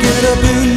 get up in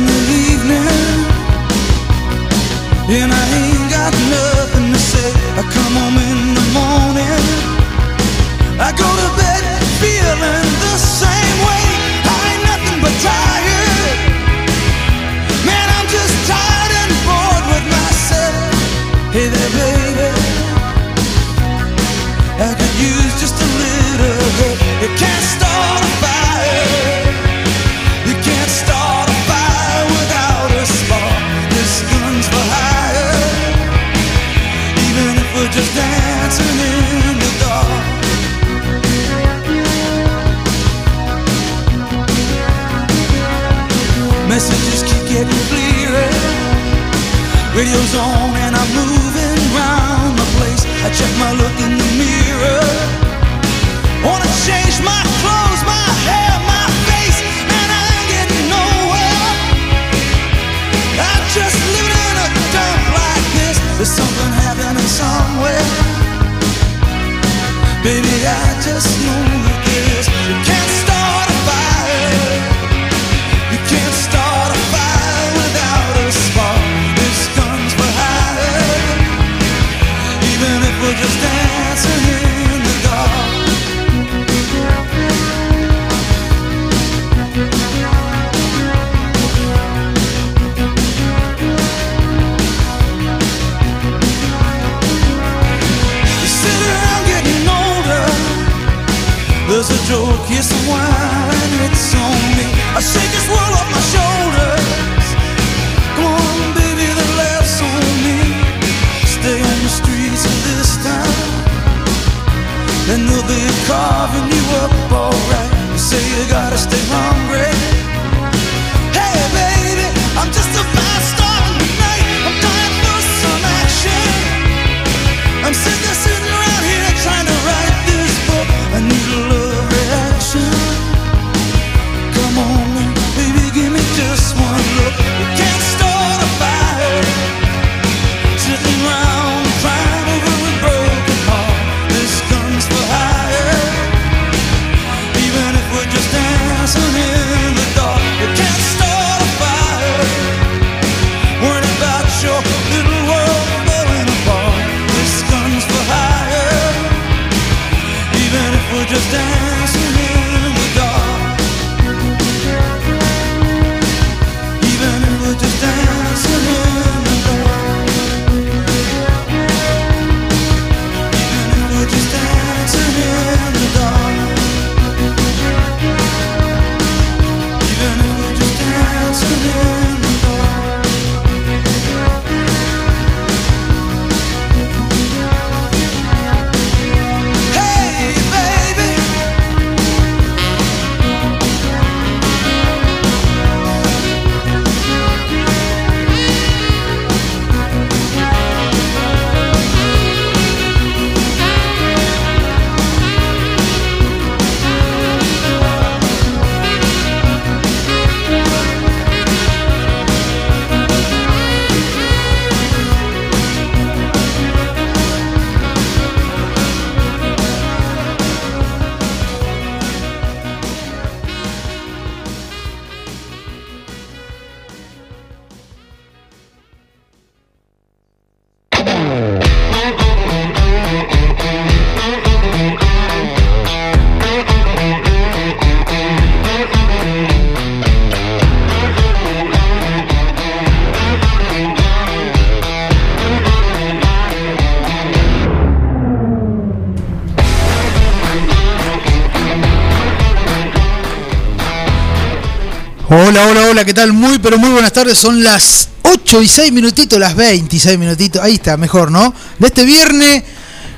Hola, ¿qué tal? Muy, pero muy buenas tardes. Son las 8 y 6 minutitos, las 26 minutitos. Ahí está, mejor, ¿no? De este viernes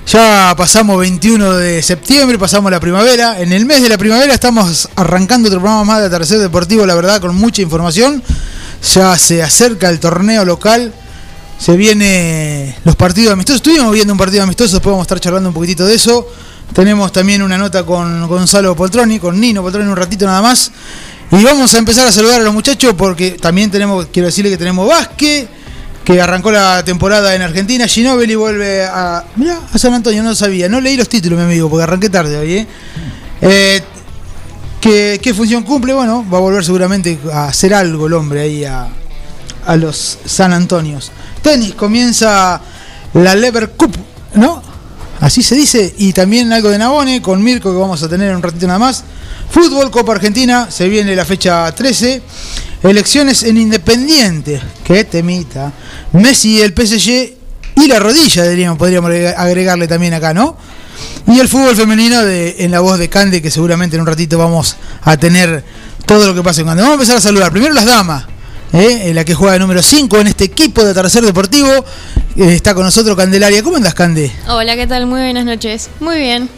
ya pasamos 21 de septiembre, pasamos la primavera. En el mes de la primavera estamos arrancando otro programa más de Tercer Deportivo, la verdad, con mucha información. Ya se acerca el torneo local. Se viene los partidos amistosos. Estuvimos viendo un partido amistoso, después vamos estar charlando un poquitito de eso. Tenemos también una nota con Gonzalo Poltroni, con Nino Poltroni un ratito nada más. Y vamos a empezar a saludar a los muchachos porque también tenemos, quiero decirle que tenemos Vázquez, que arrancó la temporada en Argentina. Ginóbili vuelve a. Mirá, a San Antonio, no sabía. No leí los títulos, mi amigo, porque arranqué tarde hoy, ¿eh? eh ¿qué, ¿Qué función cumple? Bueno, va a volver seguramente a hacer algo el hombre ahí a, a los San Antonios. Tenis, comienza la Lever Cup, ¿no? Así se dice. Y también algo de Nabone con Mirko que vamos a tener en un ratito nada más. Fútbol, Copa Argentina, se viene la fecha 13. Elecciones en Independiente, que temita. Messi, el PSG y la rodilla, diríamos, podríamos agregarle también acá, ¿no? Y el fútbol femenino de, en la voz de Cande, que seguramente en un ratito vamos a tener todo lo que pase en Cande. Vamos a empezar a saludar. Primero las damas. ¿eh? la que juega número 5 en este equipo de Tercer Deportivo. Eh, está con nosotros Candelaria. ¿Cómo andas, Cande? Hola, ¿qué tal? Muy buenas noches. Muy bien.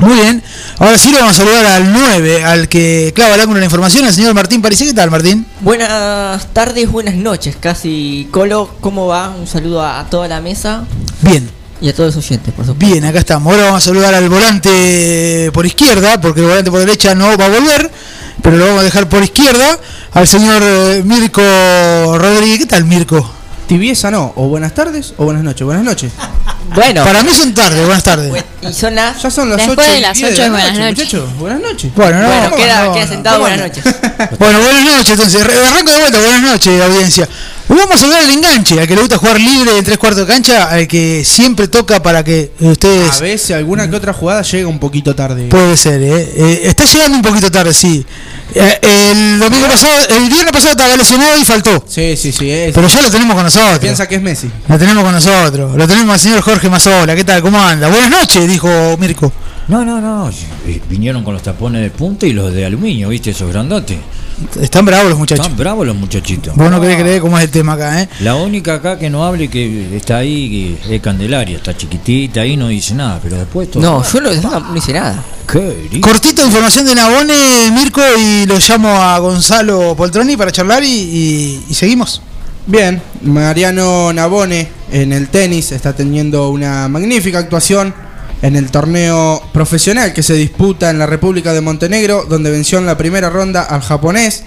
Muy bien. Ahora sí lo vamos a saludar al 9, al que clava el ángulo de la información, al señor Martín París. ¿Qué tal, Martín? Buenas tardes, buenas noches, casi. Colo, ¿cómo va? Un saludo a toda la mesa. Bien. Y a todos los oyentes, por supuesto. Bien, acá estamos. Ahora vamos a saludar al volante por izquierda, porque el volante por derecha no va a volver, pero lo vamos a dejar por izquierda, al señor eh, Mirko Rodríguez. ¿Qué tal, Mirko? Tibieza no, o buenas tardes o buenas noches. Buenas noches. Bueno. Para mí son tarde, buenas tardes. Y son las. Ya son las Después 8 de las 8 de buenas noches. Muchachos, buenas noches. Bueno, no, Bueno, no, queda, no, queda no. sentado, buenas noches. Bueno, buenas noches, entonces. Arranco de vuelta, buenas noches, audiencia. Vamos a ver el enganche, al que le gusta jugar libre en tres cuartos de cancha, al que siempre toca para que ustedes. A veces alguna que otra jugada llega un poquito tarde. Puede ser, ¿eh? Eh, Está llegando un poquito tarde, sí. Eh, el domingo pasado, el viernes pasado estaba lesionado y faltó. Sí, sí, sí. Es, Pero ya lo tenemos con nosotros. piensa que es Messi. Lo tenemos con nosotros. Lo tenemos al señor Jorge Mazola. ¿Qué tal? ¿Cómo anda? Buenas noches, dijo Mirko. No, no, no. eh, Vinieron con los tapones de punta y los de aluminio, ¿viste? Esos grandotes. Están bravos los muchachos. Están bravos los muchachitos. Vos no querés creer cómo es el tema acá, ¿eh? La única acá que no hable que está ahí que es Candelaria, está chiquitita ahí, no dice nada, pero después todo. No, yo no, no hice nada. ¿Qué? di- Cortito información de Nabone, Mirko, y lo llamo a Gonzalo Poltroni para charlar y, y- y seguimos. Bien, Mariano Nabone en el tenis está teniendo una magnífica actuación en el torneo profesional que se disputa en la República de Montenegro, donde venció en la primera ronda al japonés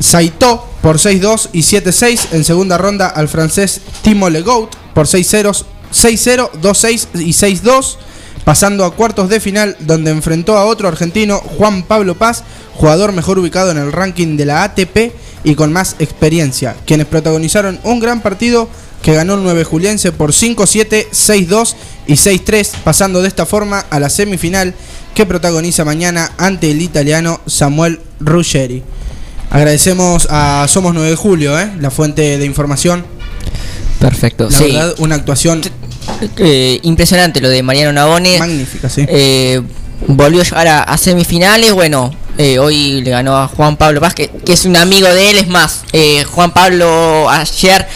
Saito por 6-2 y 7-6, en segunda ronda al francés Timo Legout por 6-0, 6-0, 2-6 y 6-2, pasando a cuartos de final donde enfrentó a otro argentino, Juan Pablo Paz, jugador mejor ubicado en el ranking de la ATP y con más experiencia, quienes protagonizaron un gran partido que ganó el 9 Juliense por 5-7, 6-2 y 6-3, pasando de esta forma a la semifinal que protagoniza mañana ante el italiano Samuel Ruggeri. Agradecemos a Somos 9 de Julio, ¿eh? la fuente de información. Perfecto. La sí. verdad, una actuación Eh, impresionante lo de Mariano Navone. magnífica, sí. Eh, volvió a llegar a, a semifinales. Bueno, eh, hoy le ganó a Juan Pablo Paz, que, es un amigo de él. Es más, Juan Pablo ayer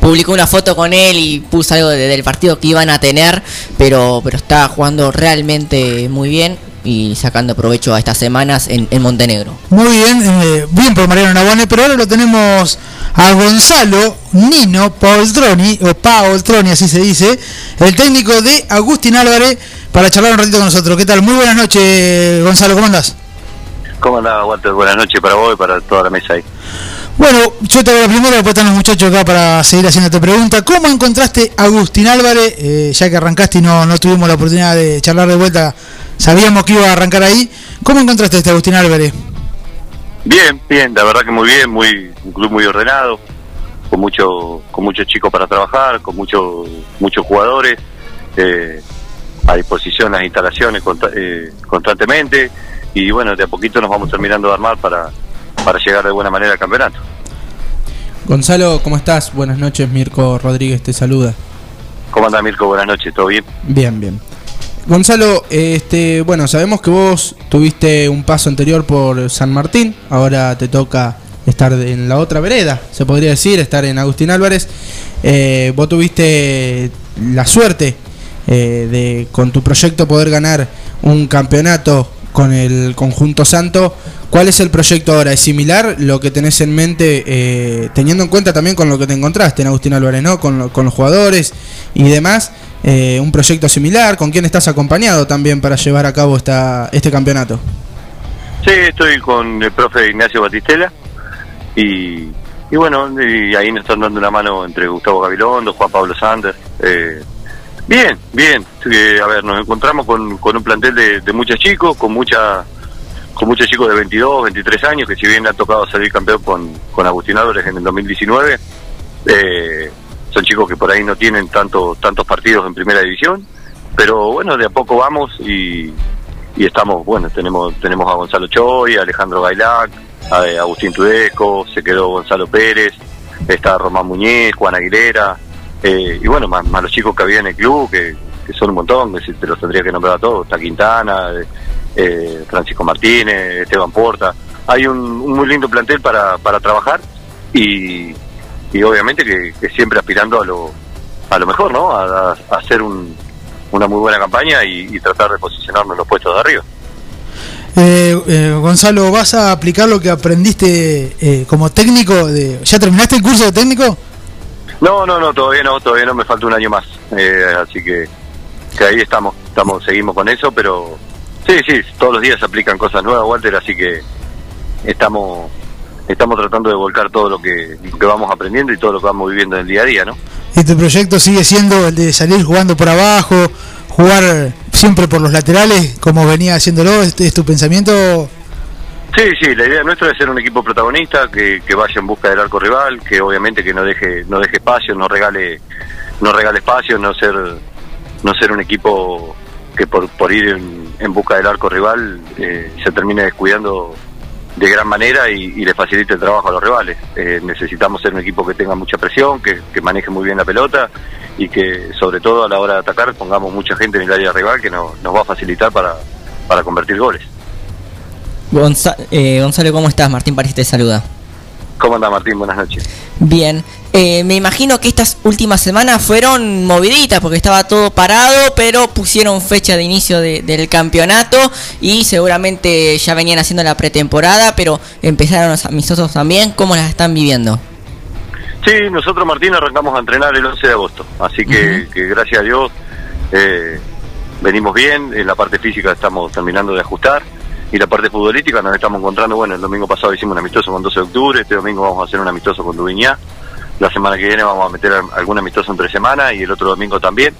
publicó una foto con él y puso algo de- del partido que iban a tener, pero, pero está jugando realmente muy bien y sacando provecho a estas semanas en, en Montenegro. Muy bien, eh, bien por Mariano Nabone, pero ahora lo tenemos a Gonzalo Nino Poltroni, o Paoltroni, así se dice, el técnico de Agustín Álvarez, para charlar un ratito con nosotros. ¿Qué tal? Muy buenas noches, Gonzalo, ¿cómo andás? ¿Cómo andás, Walter? Buenas noches para vos y para toda la mesa ahí. Bueno, yo te hago la primera, después están los muchachos acá para seguir haciéndote pregunta. ¿Cómo encontraste a Agustín Álvarez? Eh, ya que arrancaste y no, no tuvimos la oportunidad de charlar de vuelta, sabíamos que iba a arrancar ahí. ¿Cómo encontraste a este Agustín Álvarez? Bien, bien, la verdad que muy bien, muy un club muy ordenado, con mucho con muchos chicos para trabajar, con muchos muchos jugadores eh, a disposición las instalaciones consta- eh, constantemente y bueno, de a poquito nos vamos terminando de armar para, para llegar de buena manera al campeonato. Gonzalo, ¿cómo estás? Buenas noches, Mirko Rodríguez te saluda. ¿Cómo anda Mirko? Buenas noches, ¿todo bien? Bien, bien. Gonzalo, este, bueno, sabemos que vos tuviste un paso anterior por San Martín, ahora te toca estar en la otra vereda, se podría decir, estar en Agustín Álvarez. Eh, vos tuviste la suerte eh, de con tu proyecto poder ganar un campeonato con el conjunto santo. ¿Cuál es el proyecto ahora? ¿Es similar lo que tenés en mente, eh, teniendo en cuenta también con lo que te encontraste en Agustín Álvarez, ¿no? con, con los jugadores y demás? Eh, ¿Un proyecto similar? ¿Con quién estás acompañado también para llevar a cabo esta, este campeonato? Sí, estoy con el profe Ignacio Batistela y, y bueno, y ahí nos están dando una mano entre Gustavo Gabilondo, Juan Pablo Sanders. eh, bien, bien. A ver, nos encontramos con, con un plantel de, muchos chicos, con mucha con muchos chicos de 22, 23 años, que si bien ha tocado salir campeón con, con Agustín Álvarez en el 2019, eh, son chicos que por ahí no tienen tanto, tantos partidos en primera división, pero bueno, de a poco vamos y, y estamos, bueno, tenemos tenemos a Gonzalo Choy, a Alejandro Bailac, a eh, Agustín Tudesco, se quedó Gonzalo Pérez, está Román Muñez, Juan Aguilera, eh, y bueno, más, más los chicos que había en el club, que, son un montón, que te los tendría que nombrar a todos, está Quintana, eh, eh, Francisco Martínez, Esteban Porta, hay un, muy lindo plantel para, para trabajar y, y obviamente que, que siempre aspirando a lo, a lo mejor, ¿no? A, a hacer un, una muy buena campaña y, y tratar de posicionarnos en los puestos de arriba. Eh, eh, Gonzalo, ¿vas a aplicar lo que aprendiste eh, como técnico? De, ¿Ya terminaste el curso de técnico? No, no, no, todavía no, todavía no me falta un año más. Eh, así que, ahí estamos, estamos, seguimos con eso, pero sí, sí, todos los días se aplican cosas nuevas, Walter, así que estamos, estamos tratando de volcar todo lo que, que vamos aprendiendo y todo lo que vamos viviendo en el día a día, ¿no? ¿Y tu proyecto sigue siendo el de salir jugando por abajo, jugar siempre por los laterales, como venía haciéndolo? ¿Es, es tu pensamiento? Sí, sí, la idea nuestra es ser un equipo protagonista, que, que vaya en busca del arco rival, que obviamente que no deje, no deje espacio, no regale, no regale espacio, no ser, no ser un equipo que por, por ir en, en busca del arco rival eh, se termine descuidando de gran manera y, y le facilite el trabajo a los rivales. Eh, necesitamos ser un equipo que tenga mucha presión, que, que maneje muy bien la pelota y que sobre todo a la hora de atacar pongamos mucha gente en el área rival que no- nos va a facilitar para, para convertir goles. Gonza- eh, Gonzalo, ¿cómo estás? Martín París te saluda. ¿Cómo anda Martín? Buenas noches. Bien, eh, me imagino que estas últimas semanas fueron moviditas porque estaba todo parado, pero pusieron fecha de inicio de- del campeonato y seguramente ya venían haciendo la pretemporada, pero empezaron los amistosos también. ¿Cómo las están viviendo? Sí, nosotros Martín arrancamos a entrenar el 11 de agosto, así que, que gracias a Dios eh, venimos bien, en la parte física estamos terminando de ajustar y la parte futbolística nos estamos encontrando, bueno, el domingo pasado hicimos un amistoso con 12 de octubre, este domingo vamos a hacer un amistoso con Dubiñá, la semana que viene vamos a meter al- algún amistoso entre semana y el otro domingo también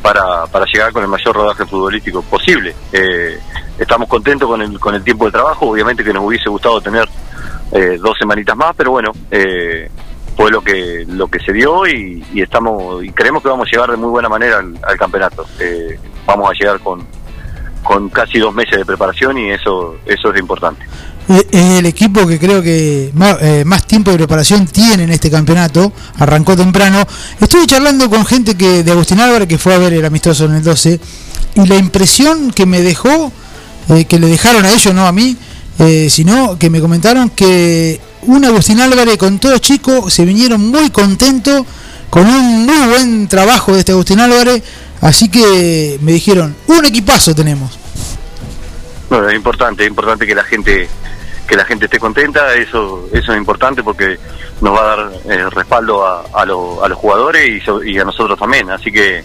para, para llegar con el mayor rodaje futbolístico posible. Eh, estamos contentos con el, con el tiempo de trabajo, obviamente que nos hubiese gustado tener eh, dos semanitas más, pero bueno, eh, fue lo que lo que se dio y, y estamos y creemos que vamos a llegar de muy buena manera al, al campeonato. Eh, vamos a llegar con, con casi dos meses de preparación y eso eso es importante. Es el equipo que creo que más, eh, más tiempo de preparación tiene en este campeonato. Arrancó temprano. Estuve charlando con gente que de Agustín Álvarez que fue a ver el amistoso en el 12 y la impresión que me dejó, eh, que le dejaron a ellos, no a mí, eh, sino que me comentaron que un Agustín Álvarez con todos chicos se vinieron muy contentos con un muy buen trabajo de este Agustín Álvarez. Así que me dijeron, un equipazo tenemos. Bueno, es importante, es importante que la gente que la gente esté contenta, eso eso es importante porque nos va a dar eh, respaldo a, a, a los jugadores y, y a nosotros también, así que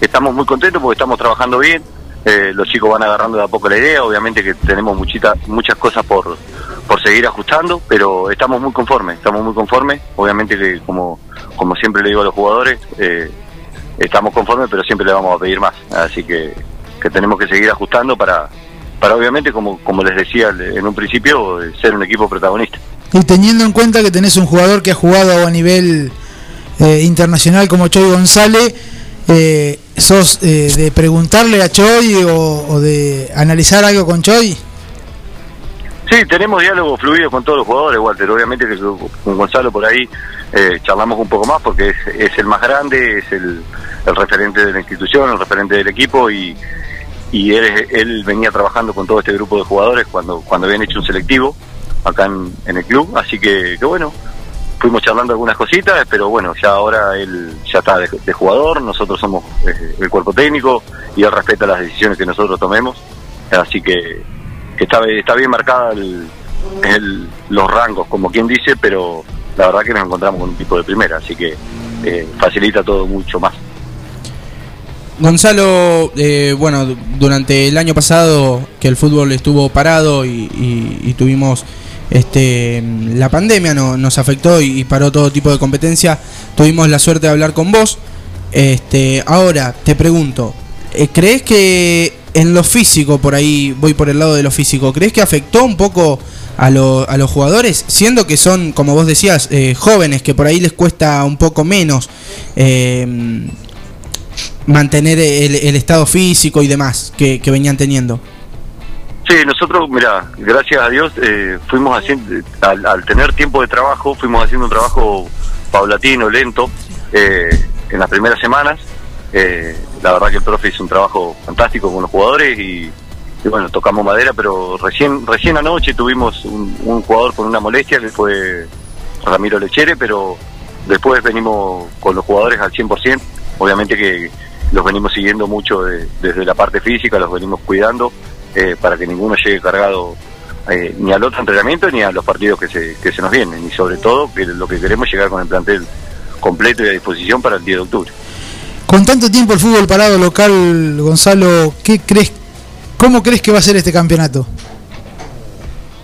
estamos muy contentos porque estamos trabajando bien, eh, los chicos van agarrando de a poco la idea, obviamente que tenemos muchita, muchas cosas por, por seguir ajustando, pero estamos muy conformes, estamos muy conformes, obviamente que como, como siempre le digo a los jugadores, eh, estamos conformes, pero siempre le vamos a pedir más, así que, que tenemos que seguir ajustando para, para obviamente, como, como les decía en un principio, eh, ser un equipo protagonista. Y teniendo en cuenta que tenés un jugador que ha jugado a nivel eh, internacional como Choy González, eh, ¿sos eh, de preguntarle a Choy o, o de analizar algo con Choy? Sí, tenemos diálogo fluido con todos los jugadores, Walter. Obviamente que con Gonzalo por ahí eh, charlamos un poco más porque es, es el más grande, es el, el referente de la institución, el referente del equipo y, y él, él venía trabajando con todo este grupo de jugadores cuando, cuando habían hecho un selectivo acá en, el club, así que, que bueno, fuimos charlando algunas cositas, pero bueno, ya ahora él ya está de, de jugador, nosotros somos eh, el cuerpo técnico y él respeta las decisiones que nosotros tomemos, así que, que está, está bien marcada el, los rangos, como quien dice, pero la verdad que nos encontramos con un tipo de primera, así que eh, facilita todo mucho más. Gonzalo, eh, bueno, du- durante el año pasado que el fútbol estuvo parado y, tuvimos este la pandemia no, nos afectó y, y paró todo tipo de competencia, tuvimos la suerte de hablar con vos. Este, ahora te pregunto, eh, ¿crees que en lo físico, por ahí voy por el lado de lo físico, ¿crees que afectó un poco a, lo- a los jugadores? Siendo que son, como vos decías, eh, jóvenes, que por ahí les cuesta un poco menos. eh, mantener el, estado físico y demás que, venían teniendo. Sí, nosotros, mira, gracias a Dios, eh, fuimos haciendo, al, al tener tiempo de trabajo, fuimos haciendo un trabajo paulatino, lento, eh, en las primeras semanas. Eh, la verdad que el profe hizo un trabajo fantástico con los jugadores y, bueno, tocamos madera, pero recién recién anoche tuvimos un, un jugador con una molestia que fue Ramiro Lechere, pero después venimos con los jugadores al 100%. Obviamente que los venimos siguiendo mucho de- desde la parte física, los venimos cuidando eh, para que ninguno llegue cargado eh, ni al otro entrenamiento ni a los partidos que se, que se nos vienen. Y sobre todo, que lo que queremos es llegar con el plantel completo y a disposición para el 10 de octubre. Con tanto tiempo el fútbol parado local, Gonzalo, ¿qué crees, ¿cómo crees que va a ser este campeonato?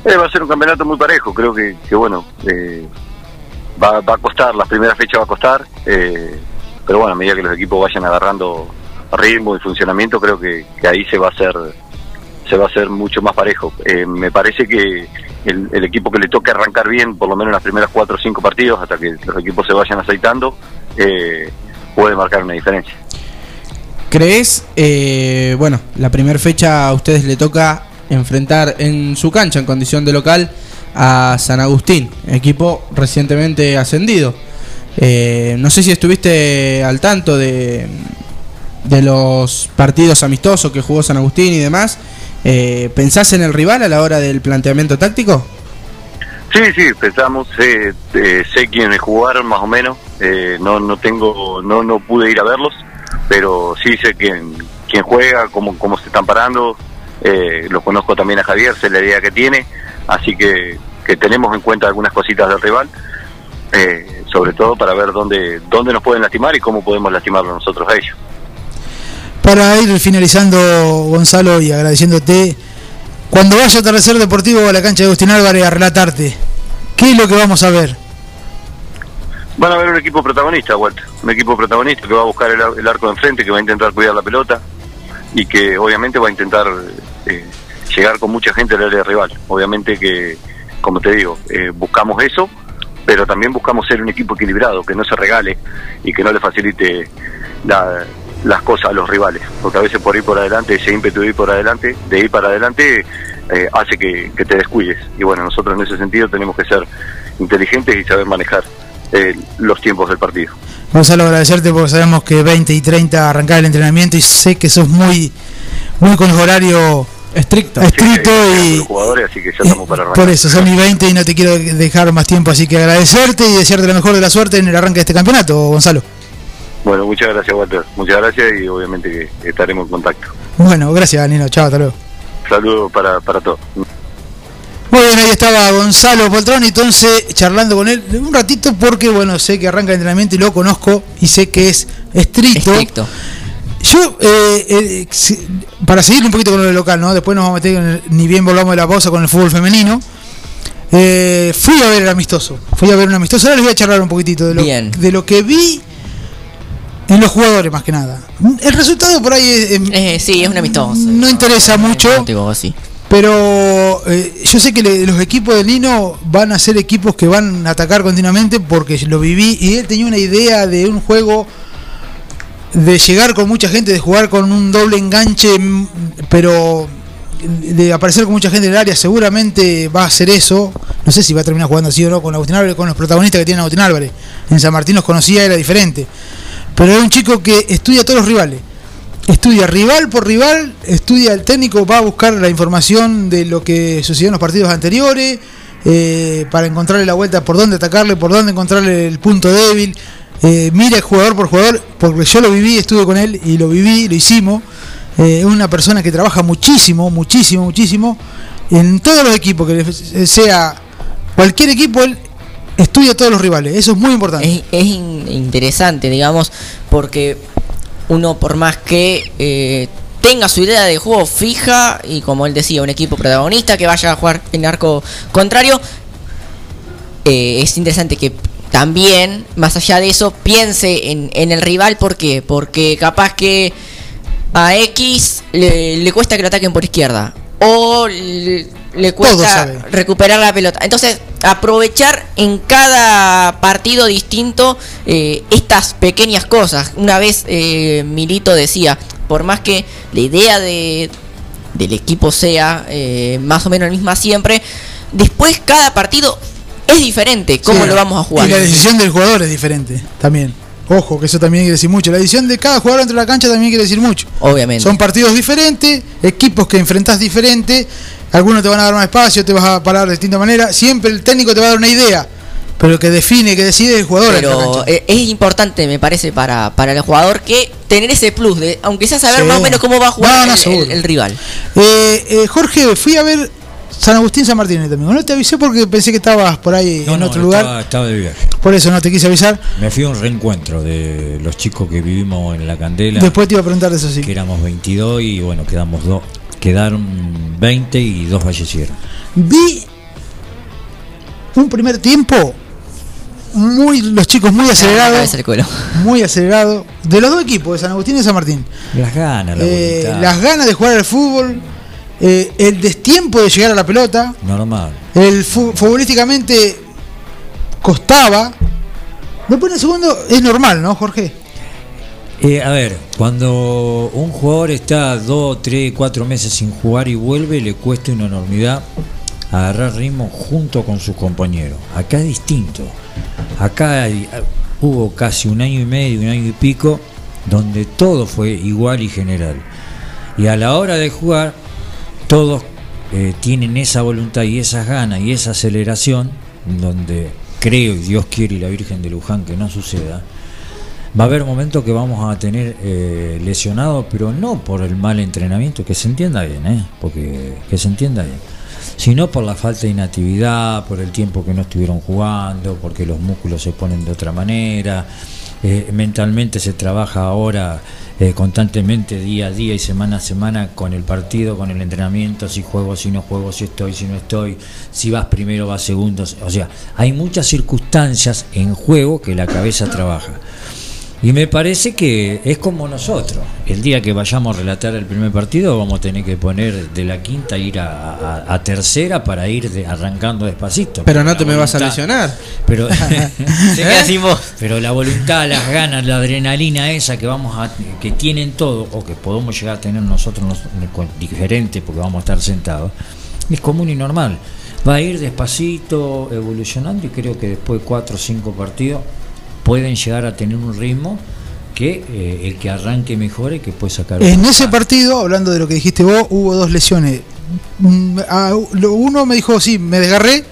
Eh, va a ser un campeonato muy parejo, creo que, que bueno, eh, va, va a costar, la primera fecha va a costar, eh, pero bueno, a medida que los equipos vayan agarrando ritmo y funcionamiento, creo que, que ahí se va a hacer se va a hacer mucho más parejo. Eh, me parece que el, el equipo que le toque arrancar bien, por lo menos en las primeras cuatro o cinco partidos, hasta que los equipos se vayan aceitando, eh, puede marcar una diferencia. ¿Crees? eh, bueno, la primera fecha a ustedes le toca enfrentar en su cancha, en condición de local, a San Agustín, equipo recientemente ascendido. Eh, no sé si estuviste al tanto de, de los partidos amistosos que jugó San Agustín y demás. Eh, ¿Pensás en el rival a la hora del planteamiento táctico? Sí, sí, pensamos, sé, eh, sé quiénes jugaron más o menos, eh, no no tengo, no no pude ir a verlos, pero sí sé quién, quién juega, cómo, cómo se están parando, eh, lo conozco también a Javier, sé la idea que tiene, así que, que tenemos en cuenta algunas cositas del rival, eh, sobre todo para ver dónde, dónde nos pueden lastimar y cómo podemos lastimarlo nosotros a ellos. Para ir finalizando, Gonzalo, y agradeciéndote, cuando vaya a Atardecer Deportivo a la cancha de Agustín Álvarez a relatarte, ¿qué es lo que vamos a ver? Van a ver un equipo protagonista, Walter. Un equipo protagonista que va a buscar el, el arco de enfrente, que va a intentar cuidar la pelota y que obviamente va a intentar eh, llegar con mucha gente al área rival. Obviamente que, como te digo, eh, buscamos eso, pero también buscamos ser un equipo equilibrado, que no se regale y que no le facilite la- las cosas a los rivales. Porque a veces por ir por adelante, ese ímpetu de ir por adelante, de ir para adelante, eh, hace que te descuides. Y bueno, nosotros en ese sentido tenemos que ser inteligentes y saber manejar eh, los tiempos del partido. Gonzalo, agradecerte porque sabemos que 20 y 30 arrancar el entrenamiento y sé que sos muy, muy con los horarios Estricto. estrictos Sí, y, los jugadores, así que ya estamos para arrancar. por eso son y 20 y no te quiero dejar más tiempo, así que agradecerte y desearte la mejor de la suerte en el arranque de este campeonato, Gonzalo. Bueno, muchas gracias, Walter. Muchas gracias y obviamente que estaremos en contacto. Bueno, gracias, Nino. Chao, hasta luego. Saludos para, para todos. Muy bien, ahí estaba Gonzalo Poltrón, entonces charlando con él un ratito porque, bueno, sé que arranca el entrenamiento y lo conozco y sé que es estricto. Estricto. Yo, eh, eh, para seguir un poquito con lo local, ¿no? Después nos vamos a meter, en el- ni bien volvamos de la pausa con el fútbol femenino. Eh, fui a ver el amistoso, fui a ver un amistoso, ahora les voy a charlar un poquitito de lo, Bien. de lo que vi en los jugadores más que nada. El resultado por ahí es- es- Eh, sí, es un amistoso. no interesa mucho. Pero eh, yo sé que los equipos de Lino van a ser equipos que van a atacar continuamente porque lo viví y él tenía una idea de un juego de llegar con mucha gente, de jugar con un doble enganche, mm, pero de aparecer con mucha gente en el área, seguramente va a hacer eso. No sé si va a terminar jugando así o no con Agustín Álvarez, con los protagonistas que tiene Agustín Álvarez. En San Martín los conocía, era diferente. Pero es un chico que estudia a todos los rivales. Estudia rival por rival, estudia el técnico, va a buscar la información de lo que sucedió en los partidos anteriores, eh, para encontrarle la vuelta por dónde atacarle, por dónde encontrarle el punto débil. Eh, mira jugador por jugador, porque yo lo viví, estuve con él y lo viví, lo hicimos. Eh, es una persona que trabaja muchísimo, muchísimo, muchísimo en todos los equipos, que sea cualquier equipo, él estudia a todos los rivales. Eso es muy importante. Es, es in- interesante, digamos, porque uno por más que eh, tenga su idea de juego fija y como él decía, un equipo protagonista que vaya a jugar en arco contrario, eh, es interesante que también, más allá de eso, piense en, el rival. ¿Por qué? Porque capaz que a X le, le cuesta que lo ataquen por izquierda. O le, cuesta recuperar la pelota. Entonces, aprovechar en cada partido distinto eh, estas pequeñas cosas. Una vez eh, Milito decía, por más que la idea de, del equipo sea eh, más o menos la misma siempre, después cada partido es diferente. ¿Cómo Sí. lo vamos a jugar? Y la decisión del jugador es diferente también. Ojo, que eso también quiere decir mucho. La decisión de cada jugador dentro de la cancha también quiere decir mucho. Obviamente. Son partidos diferentes, equipos que enfrentás diferentes. Algunos te van a dar más espacio, te vas a parar de distinta manera. Siempre el técnico te va a dar una idea. Pero que define, que decide es el jugador. Pero eh, es importante, me parece, para, para el jugador que tener ese plus de, aunque sea saber Sí. más o menos cómo va a jugar No, no, el- seguro. el, el rival. Eh, eh, Jorge, fui a ver San Agustín San Martín el domingo. No te avisé porque pensé que estabas por ahí No, en no, otro lugar. Estaba, estaba de viaje. Por eso no te quise avisar. Me fui a un reencuentro de los chicos que vivimos en la Candela. Después te iba a preguntar de eso sí. que éramos 22 y bueno, quedamos dos. Quedaron 20 y dos fallecieron. Vi un primer tiempo muy los chicos muy Ah, acelerados, muy acelerado de los dos equipos de San Agustín y San Martín. Las ganas, la Eh, las ganas de jugar al fútbol, eh, el destiempo de llegar a la pelota, Normal. el fu- futbolísticamente costaba. Después en el segundo es normal, ¿no, Jorge? Eh, a ver, cuando un jugador está dos, tres, cuatro meses sin jugar y vuelve, le cuesta una enormidad agarrar ritmo junto con sus compañeros. Acá es distinto. Acá hay- hubo casi un año y medio, un año y pico, donde todo fue igual y general. Y a la hora de jugar, todos eh, tienen esa voluntad y esas ganas y esa aceleración, donde creo y Dios quiere y la Virgen de Luján que no suceda. Va a haber momentos que vamos a tener eh, lesionados, pero no por el mal entrenamiento, que se entienda bien, ¿eh? porque que se entienda bien, sino por la falta de inactividad, por el tiempo que no estuvieron jugando, porque los músculos se ponen de otra manera, eh, mentalmente se trabaja ahora eh, constantemente día a día y semana a semana con el partido, con el entrenamiento, si juego, si no juego, si estoy, si no estoy, si vas primero, vas segundo, o sea, hay muchas circunstancias en juego que la cabeza trabaja. Y me parece que es como nosotros. El día que vayamos a relatar el primer partido vamos a tener que poner de la quinta ir a, a- a tercera para ir de- arrancando despacito. Pero no te me vas a lesionar. Pero, voz. pero la voluntad, las ganas, la adrenalina esa que vamos a que tienen todos o que podemos llegar a tener nosotros nos- diferente porque vamos a estar sentados es común y normal. Va a ir despacito evolucionando y creo que después de cuatro o cinco partidos pueden llegar a tener un ritmo que eh, el que arranque mejore que puede sacar En ese partido, hablando de lo que dijiste vos, hubo dos lesiones. A- lo- Uno me dijo, sí, me desgarré,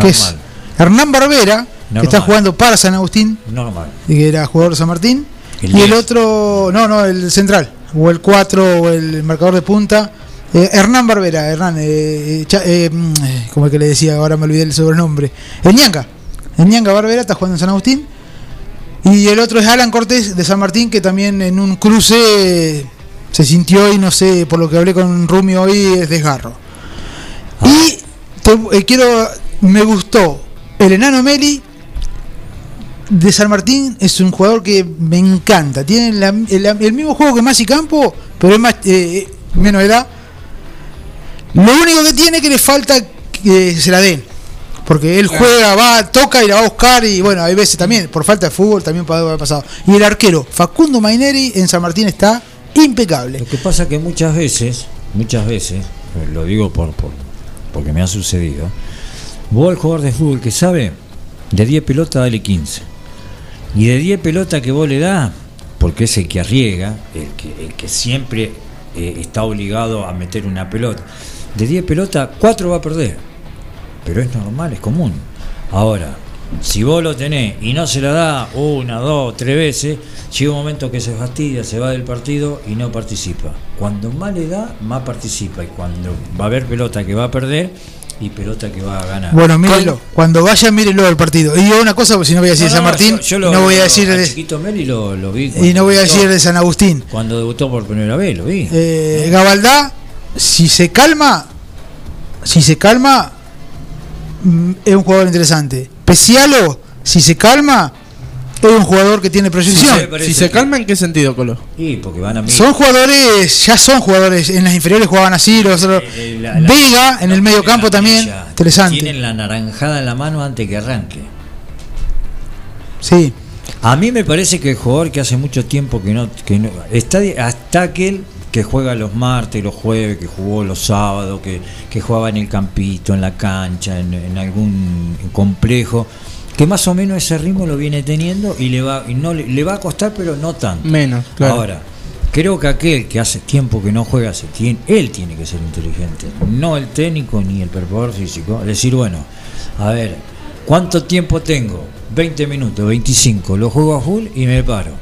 que es Normal. Hernán Barbera, que Normal. está jugando para San Agustín, normal y que era jugador de San Martín. El y el 10. otro, no, no, el central, o el 4, o el marcador de punta. Eh, Hernán Barbera, Hernán, eh, eh, cha- eh, mm, eh, como el que le decía, ahora me olvidé el sobrenombre. El Ñanga, el Ñanga Barbera está jugando en San Agustín. Y el otro es Alan Cortés de San Martín, que también en un cruce eh, se sintió y no sé, por lo que hablé con Rumi hoy, es desgarro. Y te- eh, quiero, me gustó el enano Meli de San Martín, es un jugador que me encanta. Tiene la- el, el mismo juego que Masi Campo, pero es más, eh, menos edad. Lo único que tiene que le falta que se la den. Porque él juega, va, toca y la va a buscar y bueno, hay veces también, por falta de fútbol también puede haber pasado. Y el arquero, Facundo Maineri en San Martín está impecable. Lo que pasa que muchas veces, muchas veces, eh, lo digo por, por porque me ha sucedido, vos al jugador de fútbol que sabe, de 10 pelotas dale 15. Y de 10 pelotas que vos le das, porque es el que arriesga, el que, el que siempre eh, está obligado a meter una pelota. De 10 pelotas, 4 va a perder. Pero es normal, es común. Ahora, si vos lo tenés y no se la da una, dos, tres veces, llega un momento que se fastidia, se va del partido y no participa. Cuando más le da, más participa. Y cuando va a haber pelota que va a perder y pelota que va a ganar. Bueno, mírelo. Cuando vaya, mírelo el partido. Y una cosa, porque si no voy a decir No, de San no, Martín, yo- yo lo- no voy a decir a de, Chiquito Meli lo, lo vi. y no voy a decir de San Agustín. Cuando debutó por primera vez, lo vi. Eh, Gabaldá, si se calma, si se calma, es un jugador interesante. Pesialo, si se calma, es un jugador que tiene proyección. Sí, Si se calma, ¿en qué sentido, Colo? Y porque van a mí. Son jugadores, ya son jugadores, en las inferiores jugaban así, los otros. Eh, la- la- Vega en el medio campo también, interesante. Tienen la naranjada en la mano antes que arranque. Sí. A mí me parece que el jugador que hace mucho tiempo que no, que no está hasta aquel que juega los martes, los jueves, que jugó los sábados, que, que jugaba en el campito, en la cancha, en, en algún complejo, que más o menos ese ritmo lo viene teniendo y le va y no le, le va a costar, pero no tanto. Menos, claro. Ahora, creo que aquel que hace tiempo que no juega, se tiene, él tiene que ser inteligente, no el técnico ni el preparador físico. Decir, bueno, a ver, ¿cuánto tiempo tengo? 20 minutos, 25, lo juego a full y me paro.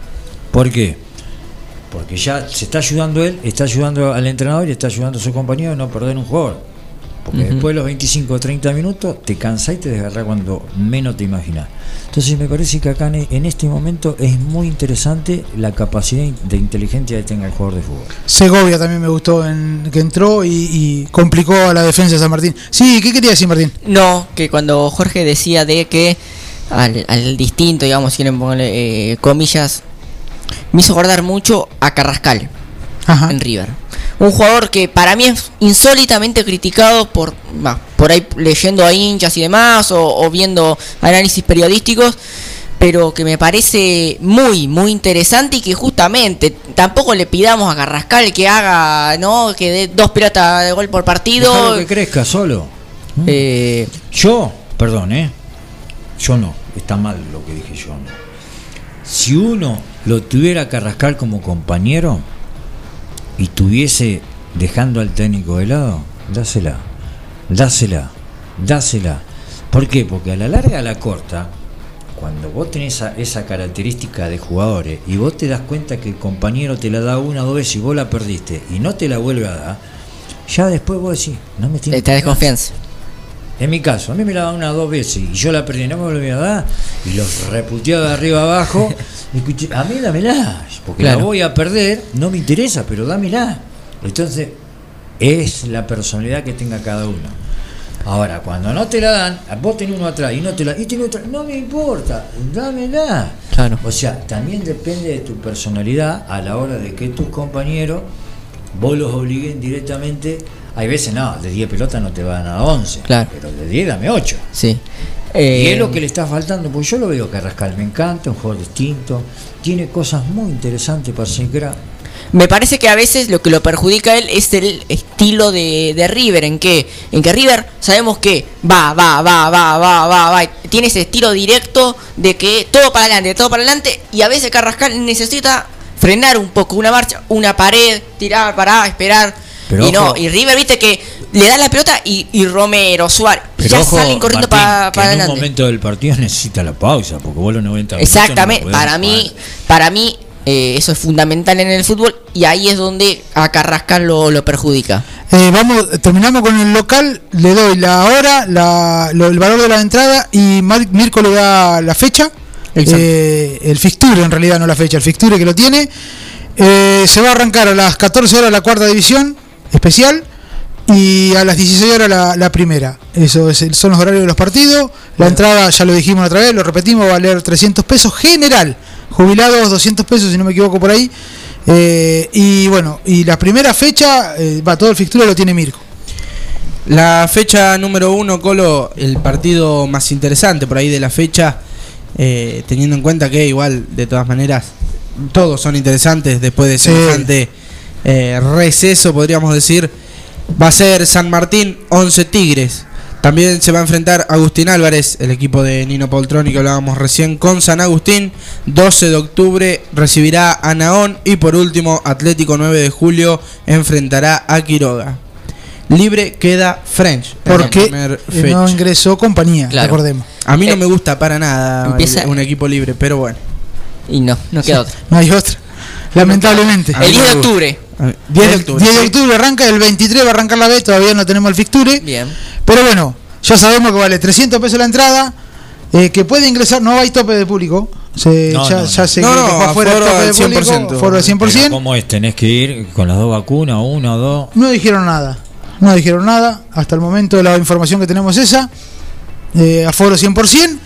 ¿Por qué? Porque ya se está ayudando él, está ayudando al entrenador y está ayudando a su compañero a no perder un jugador. Porque después de los 25 o 30 minutos te cansás y te desgarrás cuando menos te imaginas. Entonces me parece que acá en en este momento es muy interesante la capacidad de inteligencia que tenga el jugador de fútbol. Segovia también me gustó en, que entró y, y complicó a la defensa de San Martín. Sí, ¿qué quería decir Martín? No, que cuando Jorge decía de que al, al distinto, digamos, si quieren ponerle eh, comillas, me hizo acordar mucho a Carrascal Ajá. en River. Un jugador que para mí es insólitamente criticado por, bah, por ahí leyendo a hinchas y demás, o, o viendo análisis periodísticos, pero que me parece muy, muy interesante y que justamente tampoco le pidamos a Carrascal que haga, ¿no? Que dé dos pelotas de gol por partido. Dejalo que crezca solo. Eh, Yo, perdón, ¿eh? Yo no, está mal lo que dije yo. no. Si uno lo tuviera Carrascal como compañero y tuviese dejando al técnico de lado, dásela, dásela, dásela. ¿Por qué? Porque a la larga, a la corta, cuando vos tenés esa, esa característica de jugadores y vos te das cuenta que el compañero te la da una o dos veces y vos la perdiste y no te la vuelve a dar, ya después vos decís, no me tiene esta desconfianza. En mi caso, a mí me la dan una dos veces y yo la perdí, no me volví a dar y los reputeaba de arriba abajo. escuché, a mí dámela, porque Claro. la voy a perder, no me interesa, pero dámela. Entonces, es la personalidad que tenga cada uno. Ahora, cuando no te la dan, vos tenés uno atrás y no te la y tenés otro, no me importa, dámela. Claro. O sea, también depende de tu personalidad a la hora de que tus compañeros vos los obliguen directamente. Hay veces no, de 10 pelotas no te van a dar 11, Claro. pero de 10 dame 8. Sí. y Eh, es lo que le está faltando, porque yo lo veo Carrascal, me encanta, un jugador distinto, tiene cosas muy interesantes para ser gra- Me parece que a veces lo que lo perjudica a él es el estilo de, de River, en que, en que River sabemos que va, va, va, va, va, va, va, tiene ese estilo directo de que todo para adelante, todo para adelante, y a veces Carrascal necesita frenar un poco, una marcha, una pared, tirar, parar, esperar. Pero y no, y River, viste que le da la pelota y, y Romero, Suárez, Pero ya ojo, salen corriendo Martín, para que en un adelante. momento del partido necesita la pausa, porque vos los 90 minutos Exactamente, no para mí, para mí eh, eso es fundamental en el fútbol y ahí es donde a Carrascal lo, lo perjudica. Eh, vamos, terminamos con el local, le doy la hora, la, lo- el valor de la entrada y Mar- Mirko le da la fecha, eh, el fixture en realidad, no la fecha, el fixture que lo tiene. Eh, se va a arrancar a las 14 horas la cuarta división especial y a las 16 horas la, la primera. Eso es, son los horarios de los partidos. La entrada, ya lo dijimos otra vez, lo repetimos, va a valer 300 pesos general. Jubilados 200 pesos, si no me equivoco por ahí. Eh, y bueno, y la primera fecha, eh, va, todo el fixture lo tiene Mirko. La fecha número uno, Colo, el partido más interesante por ahí de la fecha, eh, teniendo en cuenta que igual, de todas maneras, todos son interesantes después de Sí. Eh, receso, podríamos decir, va a ser San Martín 11 Tigres. También se va a enfrentar Agustín Álvarez, el equipo de Nino Poltroni que hablábamos recién, con San Agustín. 12 de octubre recibirá a Naón. Y por último, Atlético 9 de julio enfrentará a Quiroga. Libre queda French. Porque eh, no ingresó compañía, Claro. recordemos. A mí no Eh, me gusta para nada empieza- un equipo libre, pero bueno. Y no, no queda otra. No hay otra. Lamentablemente. El 10 de octubre. A ver, 10 de El octubre. 10 de octubre arranca, el 23 va a arrancar la B, todavía no tenemos el fixture. Bien. Pero bueno, ya sabemos que vale 300 pesos la entrada, eh, que puede ingresar, no hay tope de público. Se, No, ya, no, ya no. se No, no, dejó afuera el aforo tope de al público, 100%. foro al 100%. Pero ¿Cómo es? ¿Tenés que ir con las dos vacunas, una o dos? No dijeron nada, no dijeron nada. Hasta el momento la información que tenemos es esa, eh, aforo 100%.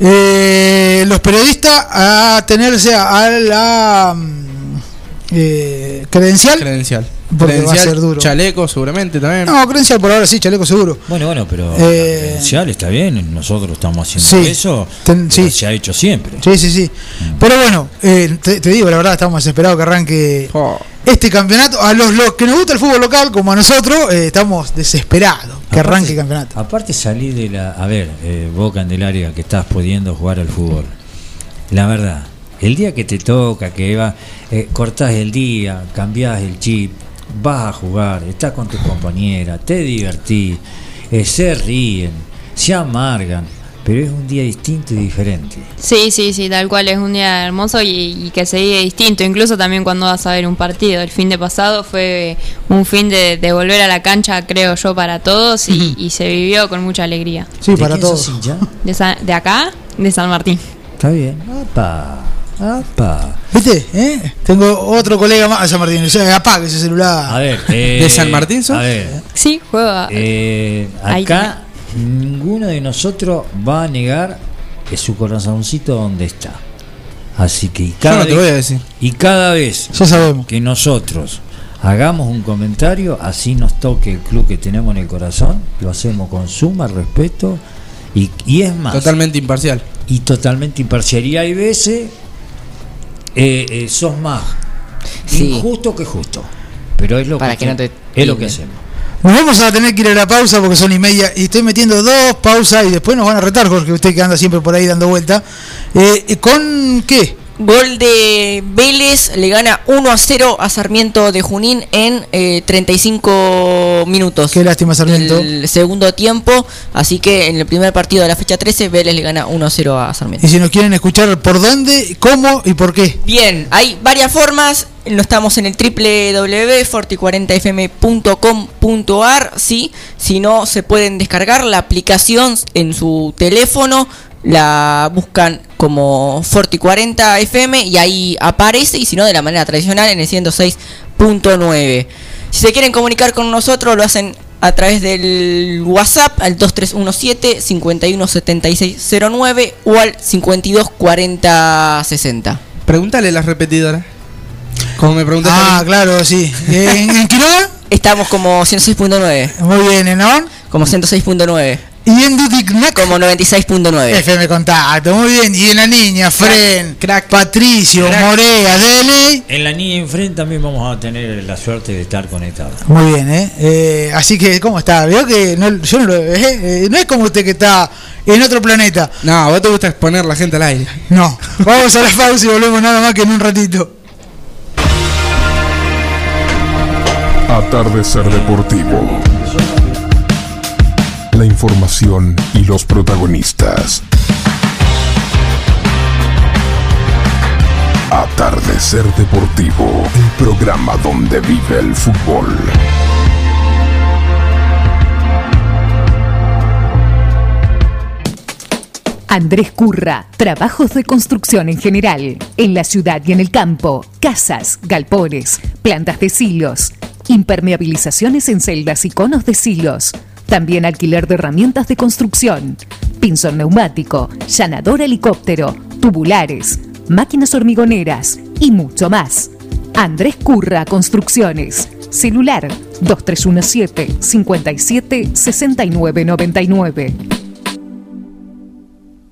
Eh, los periodistas a tenerse a la eh, credencial. Credencial. Porque va a ser duro. Chaleco seguramente también. No, credencial por ahora sí, chaleco seguro. Bueno, bueno, pero Eh, credencial está bien, nosotros estamos haciendo Sí, eso, ten- sí. se ha hecho siempre. Sí, sí, sí. Pero bueno, eh, te, te digo, la verdad, estamos desesperados que arranque Oh. este campeonato. A los, los que nos gusta el fútbol local, como a nosotros, eh, estamos desesperados que Aparte- arranque el campeonato. Aparte salir de la... A ver, eh, vos Candelaria, que estás pudiendo jugar al fútbol. La verdad, el día que te toca, que va, eh, cortás el día, cambiás el chip, vas a jugar, estás con tus compañeras, te divertís, eh, se ríen, se amargan, pero es un día distinto y diferente. Sí, sí, sí, tal cual es un día hermoso y, y que se vive distinto, incluso también cuando vas a ver un partido. El fin de pasado fue un fin de, de volver a la cancha, creo yo, para todos y, y se vivió con mucha alegría. Sí, ¿De para todos. sos hincha? De, Sa- de acá, de San Martín. Está bien. Apa, apa. ¿Viste? ¿Eh? Tengo otro colega más, San Martín. O sea, apague ese celular. A ver, eh, ¿De San Martín? A ver, Sí, juega. eh, acá ninguno de nosotros va a negar que su corazoncito donde está. Así que y Yo cada, no te vez, voy a decir. y cada vez Ya sabemos. que nosotros hagamos un comentario, así nos toque el club que tenemos en el corazón, lo hacemos con suma respeto y, y es más, Totalmente imparcial. y totalmente imparcial. Y hay veces eh, eh, sos más Sí. injusto que justo. Pero es lo Para que, que no te es lo que hacemos. Nos vamos a tener que ir a la pausa porque son y media y estoy metiendo dos pausas y después nos van a retar, Jorge, usted que anda siempre por ahí dando vuelta. Eh, ¿Con qué? Gol de Vélez le gana 1 a 0 a Sarmiento de Junín en eh, 35 minutos. Qué lástima, Sarmiento. El segundo tiempo, así que en el primer partido de la fecha 13 Vélez le gana 1 a 0 a Sarmiento. Y si nos quieren escuchar, ¿por dónde, cómo y por qué? Bien, hay varias formas. No estamos en el www.forti40fm.com.ar, sí. Si no, se pueden descargar la aplicación en su teléfono. La buscan como Forti40FM y ahí aparece. Y si no, de la manera tradicional en el 106.9. Si se quieren comunicar con nosotros, lo hacen a través del WhatsApp al 2317 517609 o al 524060. Pregúntale las repetidoras. Como me preguntaste. a Ah, claro, sí. ¿En, en Quiroga? Estamos como 106.9. Muy bien, ¿en Naón? Como 106.9. Y en Dudignac. Como 96.9. FM Contacto, muy bien. Y en la niña, Fren, crack. Patricio, Crack. Morea, Dele. En la niña enfrente también vamos a tener la suerte de estar conectados. Muy bien, ¿eh? Eh, Así que, ¿cómo está? Veo que no, yo no lo eh, eh, No es como usted que está en otro planeta. No, a vos te gusta exponer la gente al aire. No. Vamos a la pausa y volvemos nada más que en un ratito. Atardecer Deportivo. Información y los protagonistas. Atardecer Deportivo, el programa donde vive el fútbol. Andrés Curra, trabajos de construcción en general, en la ciudad y en el campo, casas, galpones, plantas de silos, impermeabilizaciones en celdas y conos de silos, también alquiler de herramientas de construcción, pinzón neumático, llanador helicóptero, tubulares, máquinas hormigoneras y mucho más. Andrés Curra Construcciones, celular 2317 57 69 99.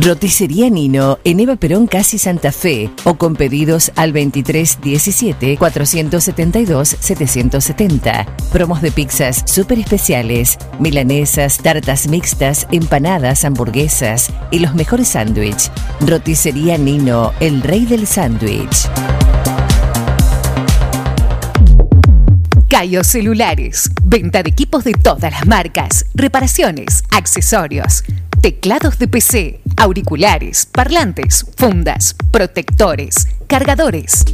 Roticería Nino en Eva Perón Casi Santa Fe o con pedidos al 2317 472 770. Promos de pizzas súper especiales, milanesas, tartas mixtas, empanadas, hamburguesas y los mejores sándwiches. Roticería Nino, el rey del sándwich. Cayo Celulares. Venta de equipos de todas las marcas. Reparaciones, accesorios, teclados de PC, auriculares, parlantes, fundas, protectores, cargadores.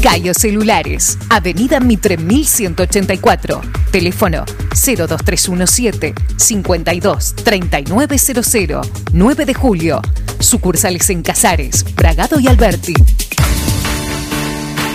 Cayo Celulares, Avenida Mitre 1184, teléfono 02317 52 3900, 9 de julio, sucursales en Casares, Bragado y Alberti.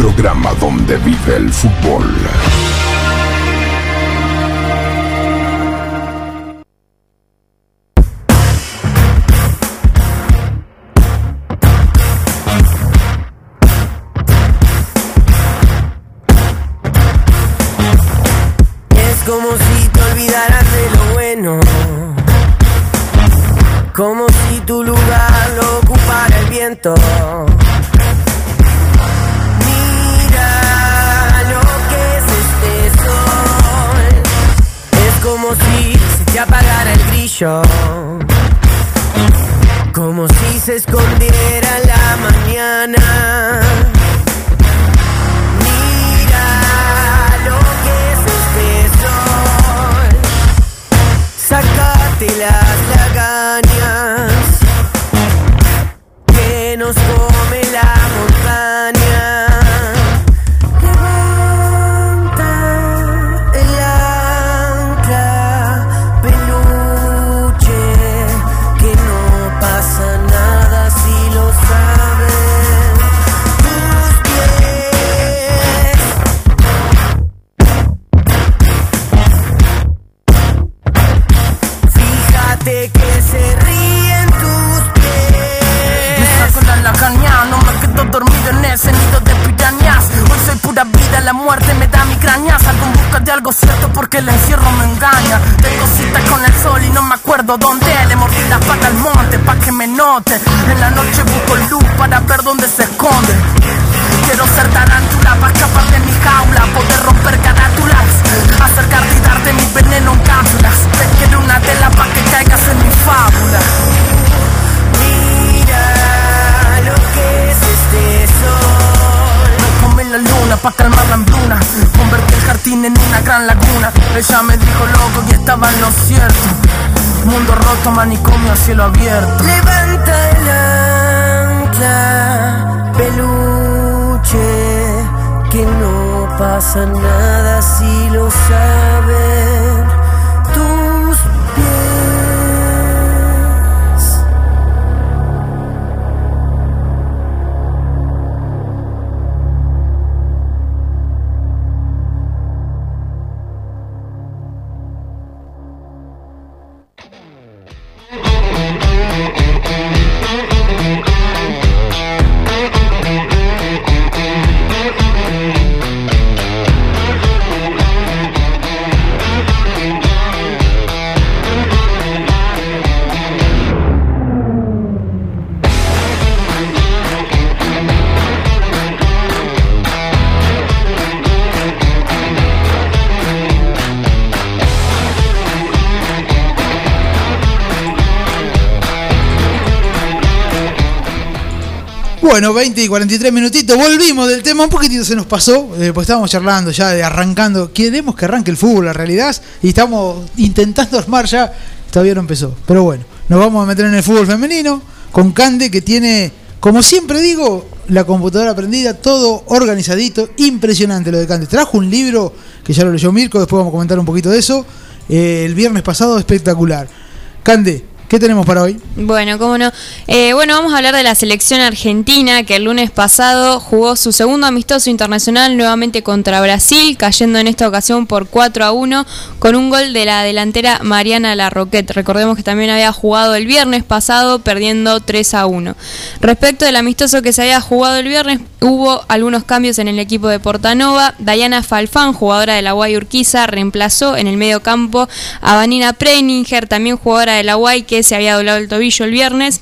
Programa donde vive el fútbol. Bueno, 20 y 43 minutitos, volvimos del tema, un poquitito se nos pasó, eh, pues estábamos charlando ya de arrancando, queremos que arranque el fútbol, la realidad, y estamos intentando armar ya, todavía no empezó, pero bueno, nos vamos a meter en el fútbol femenino, con Cande que tiene, como siempre digo, la computadora prendida, todo organizadito, impresionante lo de Cande, trajo un libro que ya lo leyó Mirko, después vamos a comentar un poquito de eso, eh, el viernes pasado espectacular. Cande, ¿qué tenemos para hoy? Bueno, cómo no. Eh, bueno, vamos a hablar de la selección argentina que el lunes pasado jugó su segundo amistoso internacional nuevamente contra Brasil, cayendo en esta ocasión por 4 a 1 con un gol de la delantera Mariana Larroquette. Recordemos que también había jugado el viernes pasado perdiendo 3 a 1. Respecto del amistoso que se había jugado el viernes, hubo algunos cambios en el equipo de Portanova. Dayana Falfán, jugadora de la Guay Urquiza, reemplazó en el medio campo a Vanina Preininger, también jugadora de la Guay que se había doblado el tobillo el viernes.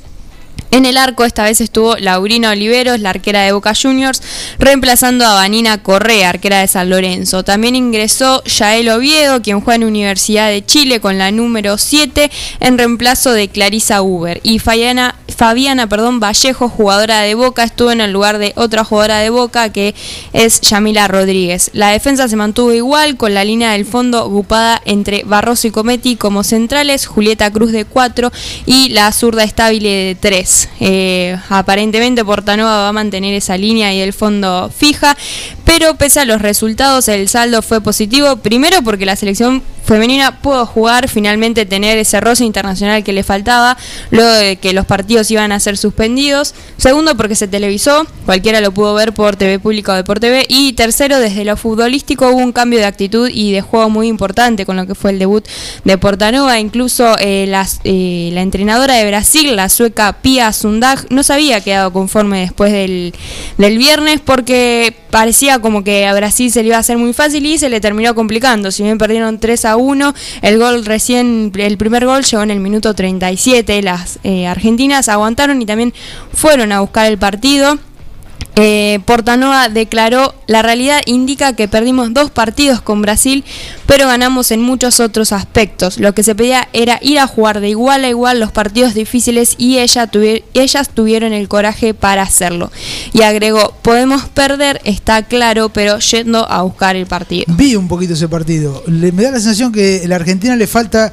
En el arco esta vez estuvo Laurina Oliveros, la arquera de Boca Juniors, reemplazando a Vanina Correa, arquera de San Lorenzo. También ingresó Yael Oviedo, quien juega en Universidad de Chile con la número 7, en reemplazo de Clarisa Uber. Y Fabiana, perdón, Vallejo, jugadora de Boca, estuvo en el lugar de otra jugadora de Boca que es Yamila Rodríguez. La defensa se mantuvo igual con la línea del fondo ocupada entre Barroso y Cometti como centrales, Julieta Cruz de 4 y la zurda estable de 3. Eh, aparentemente Portanova va a mantener esa línea y el fondo fija, pero pese a los resultados el saldo fue positivo, primero porque la selección femenina pudo jugar, finalmente tener ese roce internacional que le faltaba, luego de que los partidos iban a ser suspendidos, segundo porque se televisó, cualquiera lo pudo ver por TV Pública o de por TV, y tercero desde lo futbolístico hubo un cambio de actitud y de juego muy importante con lo que fue el debut de Portanova, incluso eh, eh, la entrenadora de Brasil, la sueca Pia Sundag, no se había quedado conforme después del, del viernes porque parecía como que a Brasil se le iba a hacer muy fácil y se le terminó complicando, si bien perdieron 3 a 1, el gol recién, el primer gol llegó en el minuto 37, las eh, argentinas aguantaron y también fueron a buscar el partido. Eh, Portanova declaró, la realidad indica que perdimos dos partidos con Brasil, pero ganamos en muchos otros aspectos. Lo que se pedía era ir a jugar de igual a igual los partidos difíciles y ellas tuvieron el coraje para hacerlo. Y agregó, podemos perder, está claro, pero yendo a buscar el partido. Vi un poquito ese partido. Le- me da la sensación que a la Argentina le falta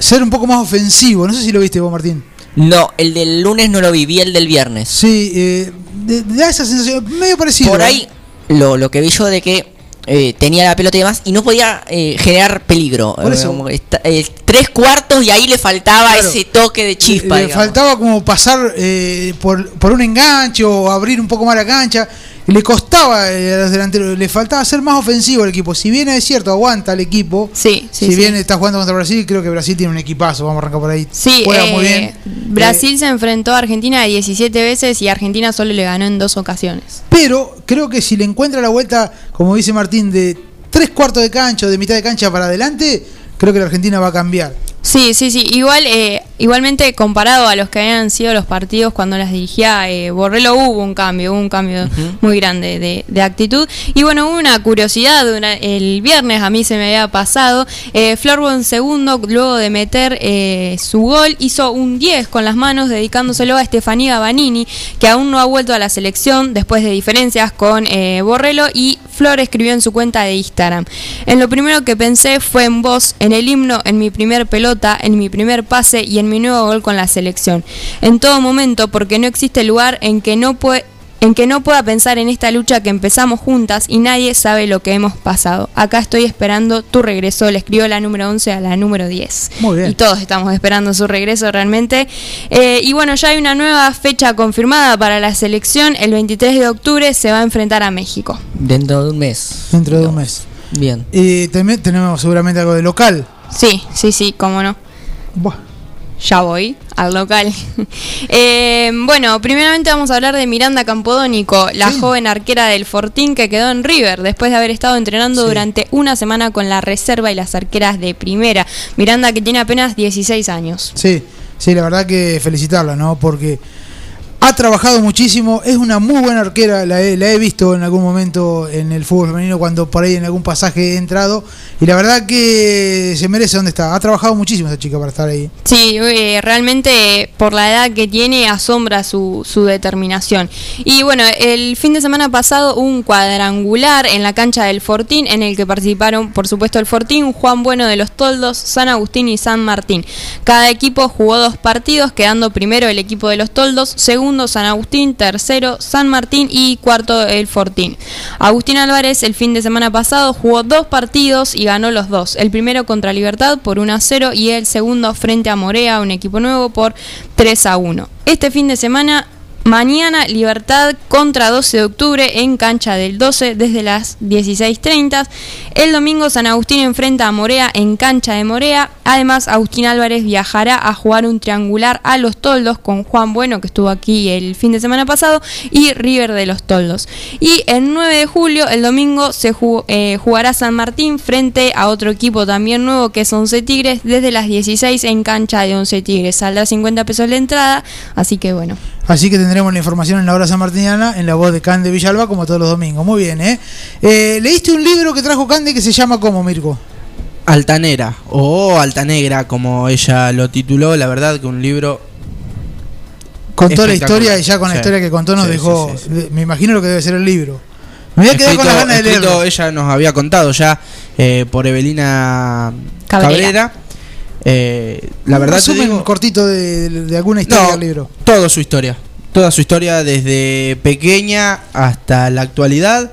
ser un poco más ofensivo. No sé si lo viste vos, Martín. No, el del lunes no lo viví, el del viernes. Sí, eh, da esa sensación medio parecido. Por ¿eh? ahí lo, lo que vi yo de que eh, tenía la pelota y demás y no podía eh, generar peligro. Por eso. como que está- eh, tres cuartos y ahí le faltaba Claro. ese toque de chispa. Le digamos. faltaba como pasar eh, por, por un enganche o abrir un poco más la cancha. Le costaba eh, a los delanteros, le faltaba ser más ofensivo al equipo. Si bien es cierto, aguanta el equipo. Sí, sí, si sí. bien está jugando contra Brasil, creo que Brasil tiene un equipazo. Vamos a arrancar por ahí. Sí, Juega eh, muy bien. Brasil se enfrentó a Argentina 17 veces y Argentina solo le ganó en dos ocasiones. Pero creo que si le encuentra la vuelta, como dice Martín, de tres cuartos de cancha o de mitad de cancha para adelante, creo que la Argentina va a cambiar. Sí, sí, sí. Igual, eh, igualmente comparado a los que habían sido los partidos cuando las dirigía eh, Borrello, hubo un cambio, hubo un cambio muy grande de, de actitud. Y bueno, hubo una curiosidad. una- el viernes a mí se me había pasado. Eh, Florbon segundo, luego de meter eh, su gol, hizo un 10 con las manos, dedicándoselo a Estefanía Banini, que aún no ha vuelto a la selección después de diferencias con eh, Borrello. Y Flor escribió en su cuenta de Instagram. En lo primero que pensé fue en vos, en el himno, en mi primer pelota, en mi primer pase y en mi nuevo gol con la selección. En todo momento, porque no existe lugar en que no puede en que no pueda pensar en esta lucha que empezamos juntas y nadie sabe lo que hemos pasado. Acá estoy esperando tu regreso, le escribió la número 11 a la número 10. Muy bien. Y todos estamos esperando su regreso realmente. Eh, y bueno, ya hay una nueva fecha confirmada para la selección. El 23 de octubre se va a enfrentar a México. Dentro de un mes. Dentro de un mes. Bien. Y también tenemos seguramente algo de local. Sí, sí, sí, cómo no. Buah. Ya voy al local. Eh, bueno, primeramente vamos a hablar de Miranda Campodónico, la joven arquera del Fortín que quedó en River después de haber estado entrenando Sí. durante una semana con la reserva y las arqueras de primera. Miranda que tiene apenas 16 años. Sí, sí, la verdad que felicitarla, ¿no? Porque ha trabajado muchísimo, es una muy buena arquera, la he, visto en algún momento en el fútbol femenino cuando por ahí en algún pasaje he entrado y la verdad que se merece donde está. Ha trabajado muchísimo esa chica para estar ahí. Sí, eh, realmente por la edad que tiene asombra su, su determinación. Y bueno, el fin de semana pasado hubo un cuadrangular en la cancha del Fortín en el que participaron, por supuesto, el Fortín, Juan Bueno de los Toldos, San Agustín y San Martín. Cada equipo jugó dos partidos, quedando primero el equipo de los Toldos, segundo San Agustín, tercero San Martín y cuarto el Fortín. Agustín Álvarez el fin de semana pasado jugó dos partidos y ganó los dos. El primero contra Libertad por 1 a 0 y el segundo frente a Morea, un equipo nuevo, por 3 a 1. Este fin de semana Mañana Libertad contra 12 de octubre en cancha del 12 desde las 16.30. El domingo San Agustín enfrenta a Morea en cancha de Morea. Además Agustín Álvarez viajará a jugar un triangular a los Toldos con Juan Bueno que estuvo aquí el fin de semana pasado y River de los Toldos. Y el 9 de julio, el domingo, se eh, jugará San Martín frente a otro equipo también nuevo que es 11 Tigres desde las 16 en cancha de 11 Tigres. Saldrá 50 pesos la entrada, así que bueno. Así que tendremos la información en la hora sanmartiniana en la voz de Cande Villalba como todos los domingos. Muy bien, ¿eh? Eh, leíste un libro que trajo Cande que se llama ¿cómo, Mirko? Altanera o Altanegra, como ella lo tituló, la verdad que un libro Contó la historia y ya con la Sí. historia que contó nos Sí, dejó. sí, sí, Me imagino lo que debe ser el libro. Me voy a quedar con las ganas de leerlo. ella nos había contado ya eh, por Evelina Cabrera. Cabrera. Eh, la verdad resumen digo, cortito de, de alguna historia No, del libro. toda su historia. Toda su historia desde pequeña hasta la actualidad.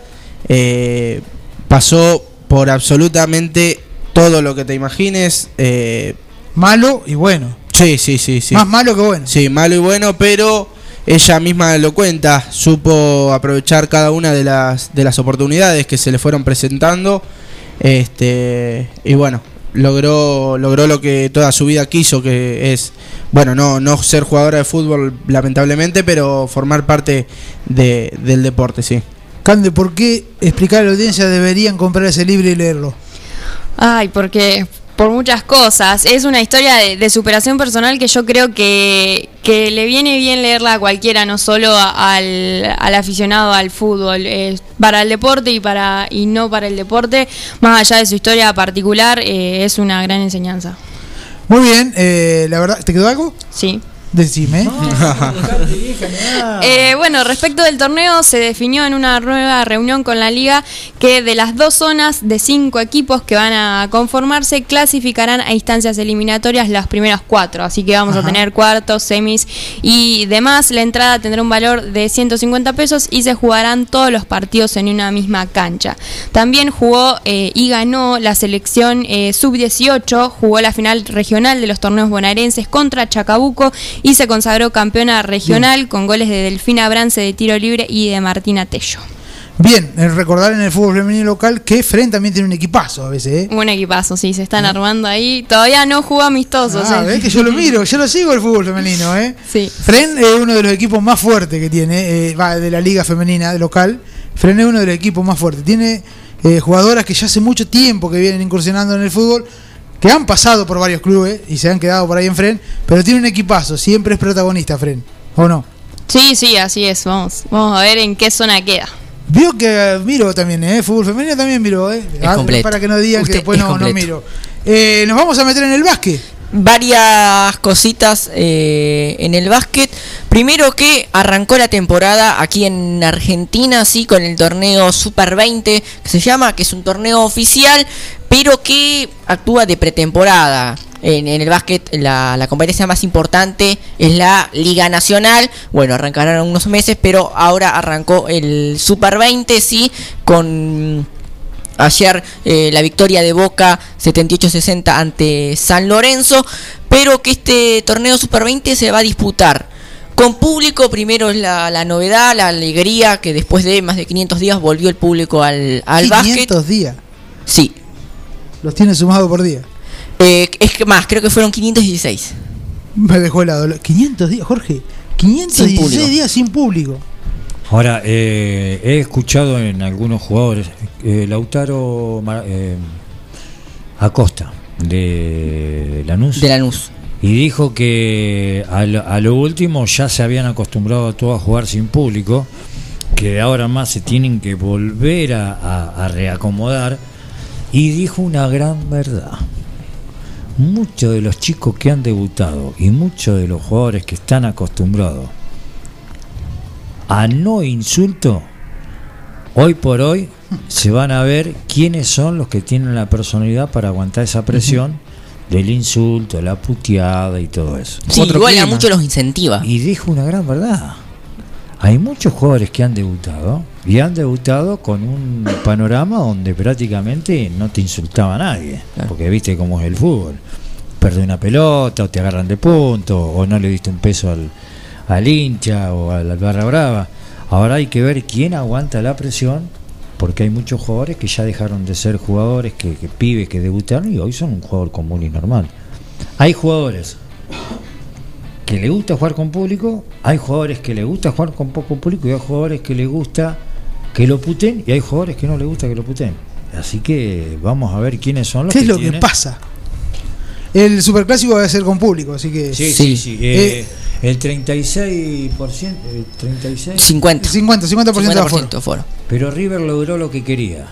eh, pasó por absolutamente todo lo que te imagines. eh, Malo y bueno. sí, sí, sí, sí. Más malo que bueno. Sí, malo y bueno, pero ella misma lo cuenta, supo aprovechar cada una de las de las oportunidades que se le fueron presentando. Este, y bueno, logró logró lo que toda su vida quiso, que es bueno, no no ser jugadora de fútbol lamentablemente, pero formar parte de, del deporte, sí. Cande, ¿por qué explicar a la audiencia deberían comprar ese libro y leerlo? Ay, porque por muchas cosas. Es una historia de, de superación personal que yo creo que, que le viene bien leerla a cualquiera, no solo a- al, al aficionado al fútbol. Es para el deporte y para y no para el deporte, más allá de su historia particular, eh, es una gran enseñanza. Muy bien, eh, la verdad, ¿te quedó algo? Sí. Decime. Eh, bueno, respecto del torneo, se definió en una nueva reunión con la liga que de las dos zonas de cinco equipos que van a conformarse, clasificarán a instancias eliminatorias las primeras cuatro. Así que vamos a tener cuartos, semis y demás. La entrada tendrá un valor de 150 pesos y se jugarán todos los partidos en una misma cancha. También jugó eh, y ganó la selección eh, sub-18, jugó la final regional de los torneos bonaerenses contra Chacabuco y se consagró campeona regional con goles de Delfina Brance de tiro libre y de Martina Tello. Bien, eh, recordar en el fútbol femenino local que Fren también tiene un equipazo a veces, ¿eh? Un equipazo, sí, se están armando ahí. Todavía no jugó amistosos. Ah, eh. ves que yo lo miro, yo lo sigo el fútbol femenino, ¿eh? Sí. Fren es uno de los equipos más fuertes que tiene, eh, va, de la liga femenina de local. Fren es uno de los equipos más fuertes. Tiene eh, jugadoras que ya hace mucho tiempo que vienen incursionando en el fútbol, que han pasado por varios clubes y se han quedado por ahí en Fren, pero tiene un equipazo, siempre es protagonista Fren, ¿o no? Sí, sí, así es. Vamos, vamos a ver en qué zona queda. Vio que eh, miro también, ¿eh? Fútbol femenino también miro, ¿eh? Es Ah, completo. Para que no digan Usted que después es no, no miro. Eh, Nos vamos a meter en el básquet. Varias cositas eh, en el básquet. Primero que arrancó la temporada aquí en Argentina, sí, con el torneo Super 20, que se llama, que es un torneo oficial, pero que actúa de pretemporada. En, en el básquet la, la competencia más importante es la Liga Nacional. Bueno, arrancarán unos meses, pero ahora arrancó el Super 20, sí, con Ayer eh, la victoria de Boca 78-60 ante San Lorenzo, pero que este torneo Super 20 se va a disputar con público. Primero es la, la novedad, la alegría que después de más de 500 días volvió el público al, al básquet. 500 días. Sí, Los tiene sumados por día. eh, es que más, creo que fueron 516. Me dejó helado. 500 días, Jorge. 516 público. días sin público. Ahora, eh, he escuchado en algunos jugadores, eh, Lautaro eh, Acosta, de Lanús. De Lanús. Y dijo que a lo, a lo último ya se habían acostumbrado a todos a jugar sin público, que ahora más se tienen que volver a, a- a reacomodar. Y dijo una gran verdad. Muchos de los chicos que han debutado y muchos de los jugadores que están acostumbrados a no insulto, hoy por hoy se van a ver quiénes son los que tienen la personalidad para aguantar esa presión del insulto, la puteada y todo eso. Sí, igual a muchos los incentiva. Y dijo una gran verdad. Hay muchos jugadores que han debutado y han debutado con un panorama donde prácticamente no te insultaba nadie, porque viste cómo es el fútbol. Perdés una pelota o te agarran de punto o no le diste un peso al, al hincha o al, barra brava. Ahora hay que ver quién aguanta la presión, porque hay muchos jugadores que ya dejaron de ser jugadores, que, que pibes que debutaron y hoy son un jugador común y normal. Hay jugadores que le gusta jugar con público, hay jugadores que le gusta jugar con poco público y hay jugadores que le gusta que lo puten y hay jugadores que no le gusta que lo puten. Así que vamos a ver quiénes son los ¿Qué que es lo que pasa? El superclásico va a ser con público, así que. Sí, sí, sí. eh, Eh, el 36%, el 36 50. 50, 50%, de aforo. 50% aforo. Pero River logró lo que quería.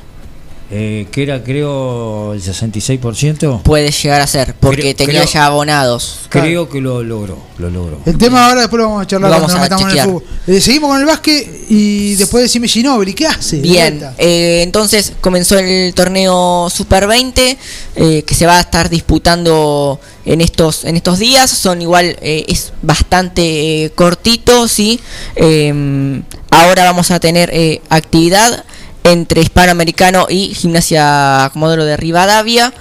Eh, que era creo el 66%. Puede llegar a ser, porque Creo- tenía creo- ya abonados. Creo que lo logró, lo logró. El tema ahora después lo vamos a charlar cuando vamos nos en el fútbol. Eh, seguimos con el básquet y después decime Ginóbili, ¿qué hace? Bien, eh, entonces comenzó el torneo Super 20 eh, que se va a estar disputando en estos en estos días. Son igual eh, es bastante eh, cortito, sí. Eh, ahora vamos a tener eh, actividad entre Hispanoamericano y Gimnasia Comodoro de Rivadavia.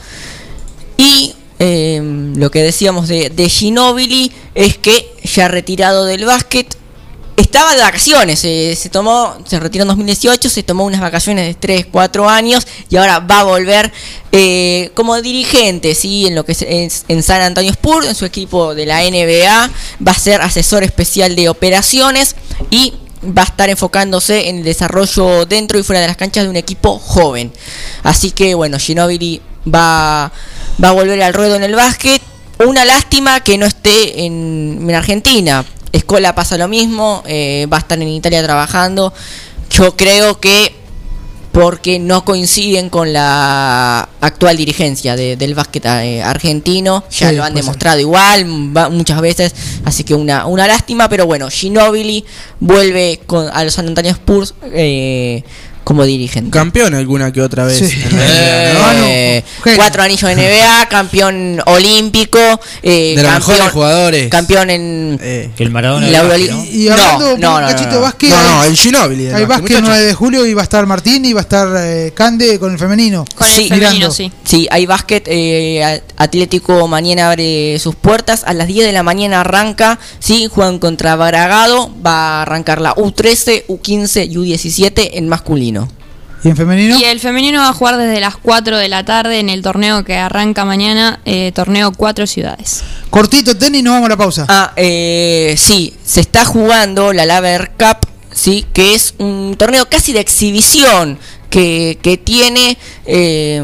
Y eh, lo que decíamos de, de Ginóbili es que ya retirado del básquet estaba de vacaciones, eh, se tomó, se retiró en 2018, se tomó unas vacaciones de 3, 4 años y ahora va a volver eh, como dirigente, ¿sí? en lo que es, es en San Antonio Spurs, en su equipo de la NBA, va a ser asesor especial de operaciones y va a estar enfocándose en el desarrollo dentro y fuera de las canchas de un equipo joven. Así que bueno, Ginobili va, va a volver al ruedo en el básquet. Una lástima que no esté en, en Argentina. Escola pasa lo mismo, eh, va a estar en Italia trabajando. Yo creo que porque no coinciden con la actual dirigencia de- del básquet eh, argentino, ya Sí, lo han demostrado igual va- muchas veces, así que una, una lástima, pero bueno, Ginobili vuelve con, a los San Antonio Spurs eh, como dirigente. Campeón alguna que otra vez. Sí. ¿no? Eh, cuatro anillos de NBA, campeón olímpico, eh, De los campeón, mejores jugadores. campeón en Eh, El Maradona la Euroliga. básquet, Y hablando No, no, un no, cachito no, de no. básquet, no, no, hay- el Ginóbili. del hay básquet, básquet muchachos. 9 de julio y va a estar Martín y va a estar eh, Cande con el femenino. Con Sí. el femenino, sí. Sí, hay básquet. eh, Atlético mañana abre sus puertas. A las 10 de la mañana arranca. Sí, juegan contra Baragado. Va a arrancar la U13, U15 y U17 en masculino. ¿Y en femenino? Y el femenino va a jugar desde las 4 de la tarde en el torneo que arranca mañana, eh, torneo Cuatro Ciudades. Cortito tenis, nos vamos a la pausa. Ah, eh, sí, se está jugando la Laver Cup, sí, que es un torneo casi de exhibición que, que tiene, eh,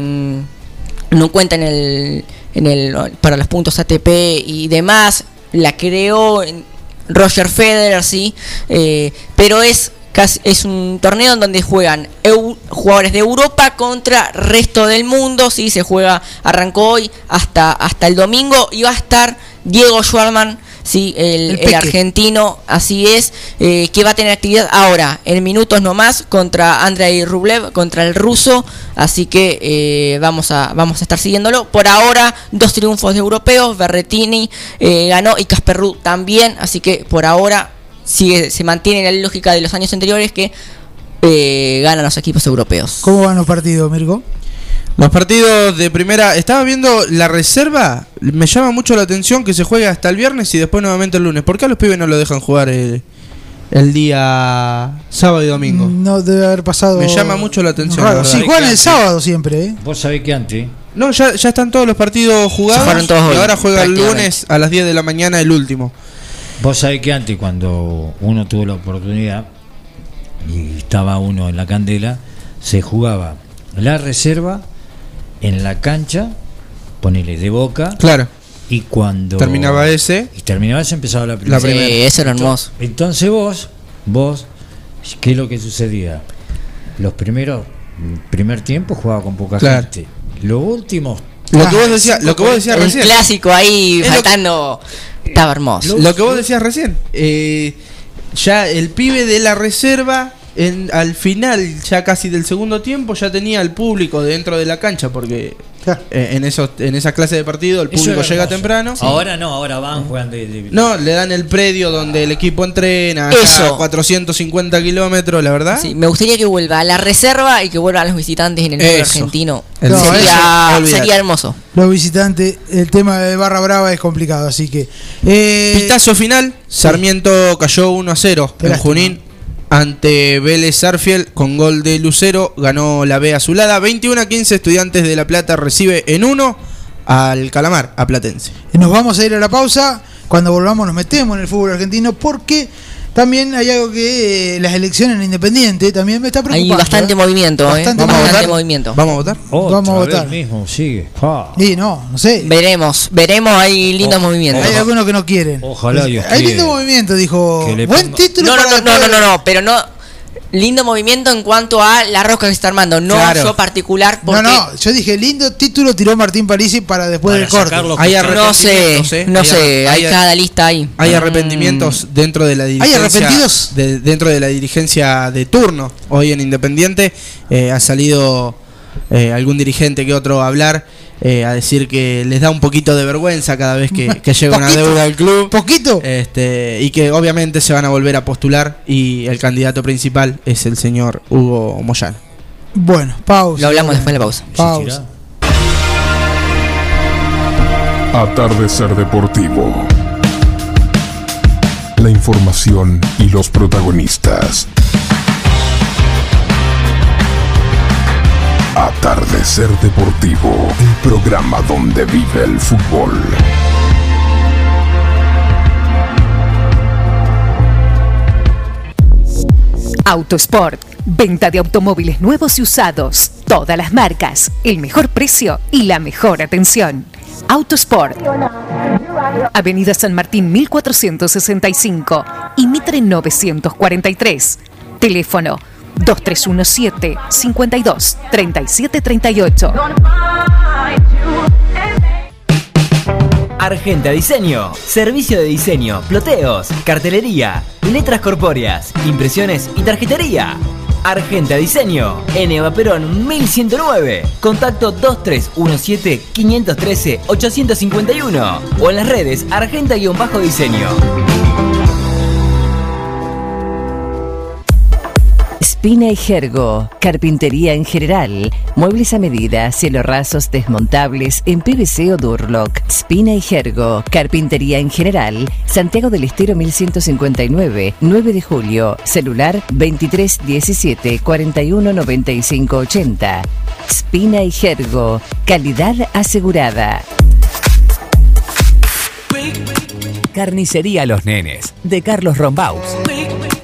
no cuenta en el, en el, para los puntos ATP y demás, la creó en- Roger Federer, sí, eh, pero es es un torneo en donde juegan eu- jugadores de Europa contra resto del mundo, sí, se juega, arrancó hoy hasta, hasta el domingo y va a estar Diego Schwarman, sí, el, El el Peque. argentino, así es, eh, que va a tener actividad ahora, en minutos nomás, contra Andrei Rublev, contra el ruso, así que eh, vamos, a, vamos a estar siguiéndolo. Por ahora, dos triunfos de europeos, Berretini eh, ganó y Casper Ruud también, así que por ahora sigue, se mantiene la lógica de los años anteriores que eh, ganan los equipos europeos. ¿Cómo van los partidos, Mirko? Los partidos de primera. Estaba viendo la reserva. Me llama mucho la atención que se juegue hasta el viernes y después nuevamente el lunes. ¿Por qué a los pibes no lo dejan jugar el, el día sábado y domingo? No debe haber pasado. Me llama mucho la atención, Raro. Sí, juegan el sábado siempre, ¿eh? Vos sabés que antes, No, ya, ya están todos los partidos jugados. jugaron todos y hoy, ahora juega el lunes a las 10 de la mañana el último. Vos sabés que antes cuando uno tuvo la oportunidad y estaba uno en la candela, se jugaba la reserva en la cancha, ponele de boca, Claro. y cuando Terminaba ese. y terminaba ese empezaba la primera. La primera. Sí, eso era hermoso. Entonces vos, vos, ¿qué es lo que sucedía? Los primeros, primer tiempo jugaba con poca Claro. gente. Los últimos, Lo que vos decías, lo que vos decías recién. clásico ahí Es faltando. Estaba hermoso. Lo que vos decías recién. eh, ya el pibe de la reserva, en, al final, ya casi del segundo tiempo, ya tenía al público dentro de la cancha, porque Claro. eh, en, esos, en esa clase de partido el público llega hermoso. temprano. Ahora no, ahora van, juegan de, de- No, le dan el predio donde el equipo entrena, Eso. a 450 kilómetros, la verdad. Sí, me gustaría que vuelva a la reserva y que vuelvan los visitantes en el Eso. argentino. El- No, sería, sería hermoso. Los visitantes, el tema de Barra Brava es complicado, así que. Eh, Pitazo final, Sarmiento cayó 1 a 0 Qué en lástima. Junín ante Vélez Sarfield con gol de Lucero, ganó la B azulada, 21 a 15 Estudiantes de La Plata recibe en 1 al Calamar, a Platense. Nos vamos a ir a la pausa. Cuando volvamos nos metemos en el fútbol argentino porque también hay algo que eh, las elecciones en Independiente también me está Hay preocupando. bastante ¿eh? movimiento, ¿eh? Bastante Vamos a Bastante votar. movimiento. ¿Vamos a votar? Otra Vamos a vez votar. mismo, sigue. Ah. Y no, no sé. Veremos, veremos, hay lindos Oh, movimientos. Hay algunos que no quieren. Ojalá Dios Hay lindo movimiento, dijo. Buen título No, no, para no, no, no, no, pero no. Lindo movimiento en cuanto a la rosca que se está armando, no Claro. yo particular, No, porque no, yo dije lindo título tiró Martín Parisi para después Para del corte. Hay no sé, ¿eh? no Hay sé, hay hay- cada lista ahí. Hay arrepentimientos dentro de la dirigencia. arrepentidos? de- dentro de la dirigencia de turno. Hoy en Independiente eh, ha salido eh, algún dirigente que otro a hablar, eh, a decir que les da un poquito de vergüenza cada vez que, que llega una deuda al club. ¿Poquito? Este, y que obviamente se van a volver a postular y el candidato principal es el señor Hugo Moyano. Bueno, pausa. Lo hablamos después de la pausa. Pausa. Atardecer Deportivo. La información y los protagonistas. Atardecer Deportivo, el programa donde vive el fútbol. Autosport. Venta de automóviles nuevos y usados. Todas las marcas. El mejor precio y la mejor atención. Autosport. Avenida San Martín 1465 y Mitre 943. Teléfono 2317 52 37 38. Argenta Diseño. Servicio de diseño, ploteos, cartelería, letras corpóreas, impresiones y tarjetería. Argenta Diseño. En Eva Perón 1109. Contacto 2317-513-851. O en las redes Argenta-Diseño. Spina y Jergo, carpintería en general, muebles a medida, cielo rasos desmontables en PVC o Durlock. Spina y Jergo, carpintería en general, Santiago del Estero 1159, 9 de julio, celular 2317 41 95 80. Spina y Jergo, calidad asegurada. Carnicería Los Nenes, de Carlos Rombaus.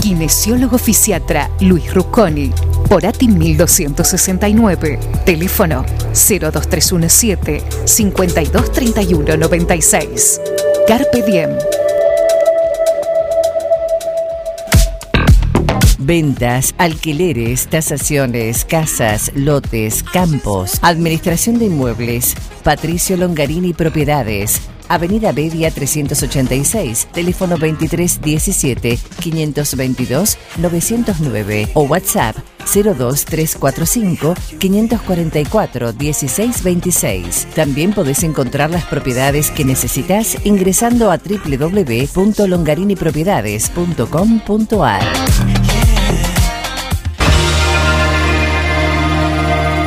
Kinesiólogo fisiatra Luis Rucconi. Porati 1269. Teléfono 02317 523196. Carpe Diem. Ventas, alquileres, tasaciones, casas, lotes, campos, administración de inmuebles. Patricio Longarini Propiedades. Avenida Bedia 386, teléfono 2317 522 909 o WhatsApp 02345 544 1626. También podés encontrar las propiedades que necesitas ingresando a www.longarinipropiedades.com.ar.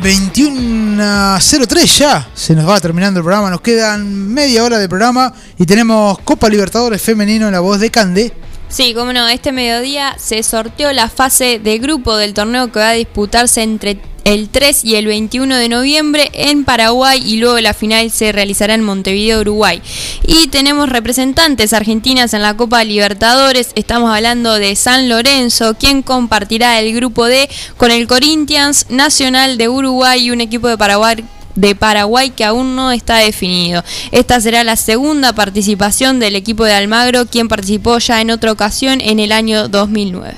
Muy bien, 21 a 03 ya. Se nos va terminando el programa. Nos quedan media hora de programa y tenemos Copa Libertadores Femenino en la voz de Cande. Sí, como no, este mediodía se sorteó la fase de grupo del torneo que va a disputarse entre el 3 y el 21 de noviembre en Paraguay y luego la final se realizará en Montevideo, Uruguay. Y tenemos representantes argentinas en la Copa Libertadores. Estamos hablando de San Lorenzo, quien compartirá el grupo D con el Corinthians Nacional de Uruguay y un equipo de Paraguay de Paraguay que aún no está definido. Esta será la segunda participación del equipo de Almagro, quien participó ya en otra ocasión en el año 2009.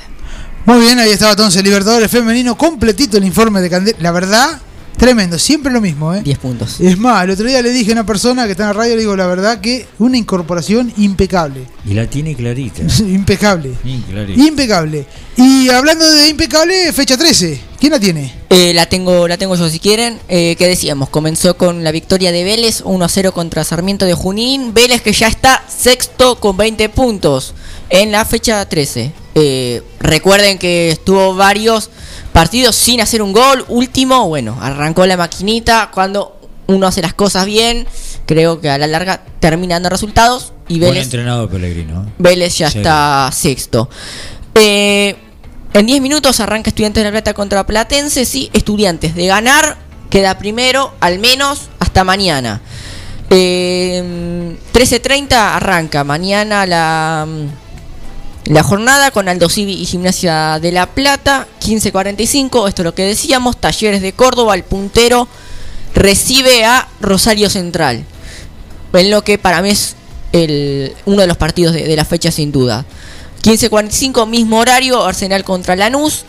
Muy bien, ahí estaba entonces Libertadores Femenino, completito el informe de Candel. La verdad, tremendo, siempre lo mismo, ¿eh? 10 puntos. Es más, el otro día le dije a una persona que está en la radio, le digo, la verdad que una incorporación impecable. Y la tiene clarita. impecable. Sí, clarita. Impecable. Y hablando de impecable, fecha 13. ¿Quién la tiene? Eh, la tengo la tengo yo si quieren. Eh, ¿Qué decíamos? Comenzó con la victoria de Vélez 1 a 0 contra Sarmiento de Junín. Vélez que ya está sexto con 20 puntos en la fecha 13. Eh, recuerden que estuvo varios partidos sin hacer un gol. Último, bueno, arrancó la maquinita. Cuando uno hace las cosas bien, creo que a la larga terminan dando resultados. Y Buen Vélez, entrenado Pellegrino. Vélez ya está sexto. Eh, en 10 minutos arranca Estudiantes de La Plata contra Platense. Sí, Estudiantes de ganar queda primero, al menos hasta mañana. Eh, 13.30 arranca mañana la, la jornada con Aldo Civi y Gimnasia de La Plata. 15.45, esto es lo que decíamos. Talleres de Córdoba, el puntero recibe a Rosario Central. En lo que para mí es el, uno de los partidos de, la fecha sin duda. 15.45, mismo horario, Arsenal contra Lanús.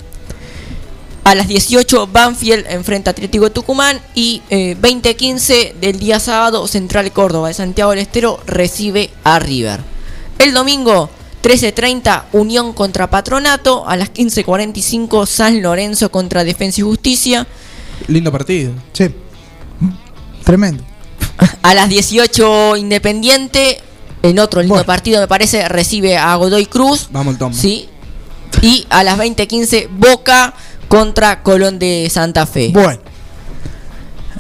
A las 18, Banfield enfrenta Atlético Tucumán. Y eh, 20.15 del día sábado, Central Córdoba de Santiago del Estero recibe a River. El domingo, 13.30 Unión contra Patronato. A las 15.45 San Lorenzo contra Defensa y Justicia. Lindo partido. Sí. Tremendo. A las 18 Independiente. En otro lindo partido me parece recibe a Godoy Cruz. Vamos el tomo. Sí. Y a las 20.15 Boca contra Colón de Santa Fe. Bueno.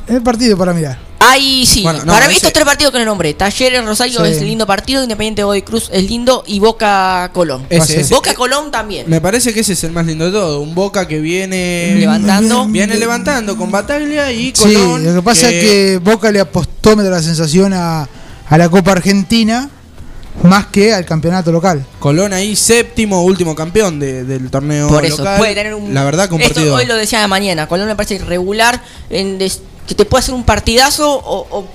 El partido para mirar. Ahí sí, Bueno, no, para mí ese- estos tres partidos que le nombré, Talleres Rosario Sí. es lindo partido, Independiente Godoy Cruz es lindo y Boca Colón. Ese, ese. Boca Colón también. Me parece que ese es el más lindo de todo. Un Boca que viene Levantando. Viene levantando con Bataglia y Sí, Colón. lo que pasa es que Boca le apostó, me da la sensación, a, a la Copa Argentina más que al campeonato local. Colón ahí séptimo, último campeón de- del torneo Por eso, local. puede tener un. La verdad que un Esto partido. hoy lo decía de mañana. Colón me parece irregular. En des- que te puede hacer un partidazo o, o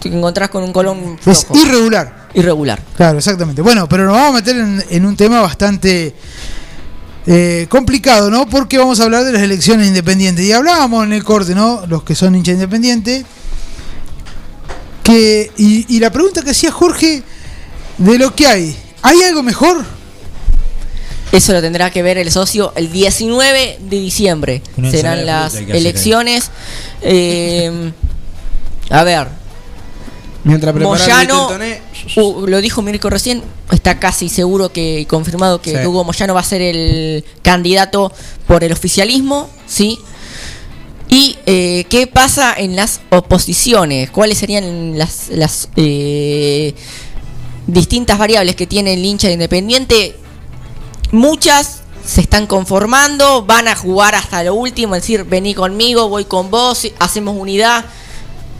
te encontrás con un Colón Es flojo. irregular. irregular. Claro, exactamente. Bueno, pero nos vamos a meter en, en un tema bastante eh, complicado, ¿no? Porque vamos a hablar de las elecciones independientes. Y hablábamos en el corte, ¿no? Los que son hinchas independientes. Que, y, y la pregunta que hacía Jorge, de lo que hay, ¿hay algo mejor? Eso lo tendrá que ver el socio el 19 de diciembre. Una Serán las elecciones. Eh, a ver, Mientras el Moyano, uh, lo dijo Mirko recién, está casi seguro que confirmado que Sí. Hugo Moyano va a ser el candidato por el oficialismo, ¿sí? ¿Y eh, qué pasa en las oposiciones? ¿Cuáles serían las, las eh, distintas variables que tiene el hincha de independiente? Muchas se están conformando, van a jugar hasta lo último, es decir, vení conmigo, voy con vos, hacemos unidad,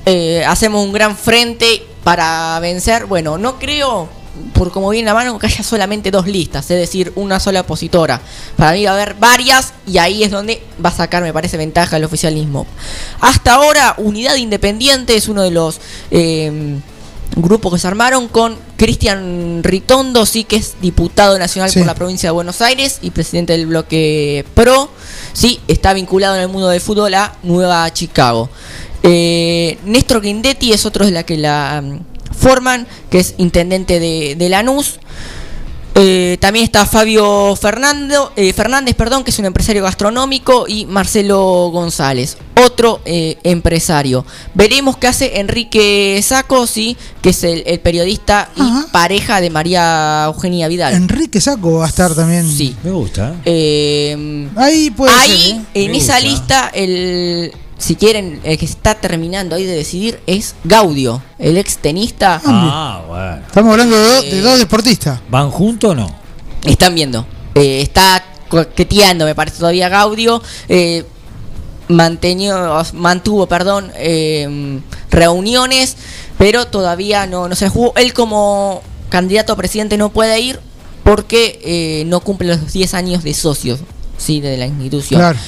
eh, hacemos un gran frente para vencer. Bueno, no creo, por como viene la mano, que haya solamente dos listas, es decir, una sola opositora. Para mí va a haber varias y ahí es donde va a sacar, me parece, ventaja el oficialismo. Hasta ahora, Unidad Independiente es uno de los eh, grupos que se armaron con Cristian Ritondo, sí que es diputado nacional Sí. por la provincia de Buenos Aires y presidente del bloque PRO. Sí, está vinculado en el mundo del fútbol a Nueva Chicago. Eh, Néstor Grindetti es otro de la que la mm, forman, que es intendente de, de Lanús. Eh, también está Fabio Fernando, eh, Fernández, perdón, que es un empresario gastronómico, y Marcelo González, otro eh, empresario. Veremos qué hace Enrique Saco, sí, que es el, el periodista y pareja de María Eugenia Vidal. Enrique Saco va a estar también. Sí. Me gusta. Eh, Ahí puede ahí, ser, ¿eh? en Me esa gusta. lista, el si quieren, el que está terminando ahí de decidir es Gaudio, el ex tenista. Ah, bueno. Estamos hablando de, do- Eh, de dos deportistas. ¿Van juntos o no? Están viendo. Eh, está coqueteando, me parece, todavía Gaudio. Eh, manteñó- mantuvo, perdón, eh, reuniones, pero todavía no, no se jugó. Él como candidato a presidente no puede ir porque eh, no cumple los 10 años de socios sí, de la institución. Claro.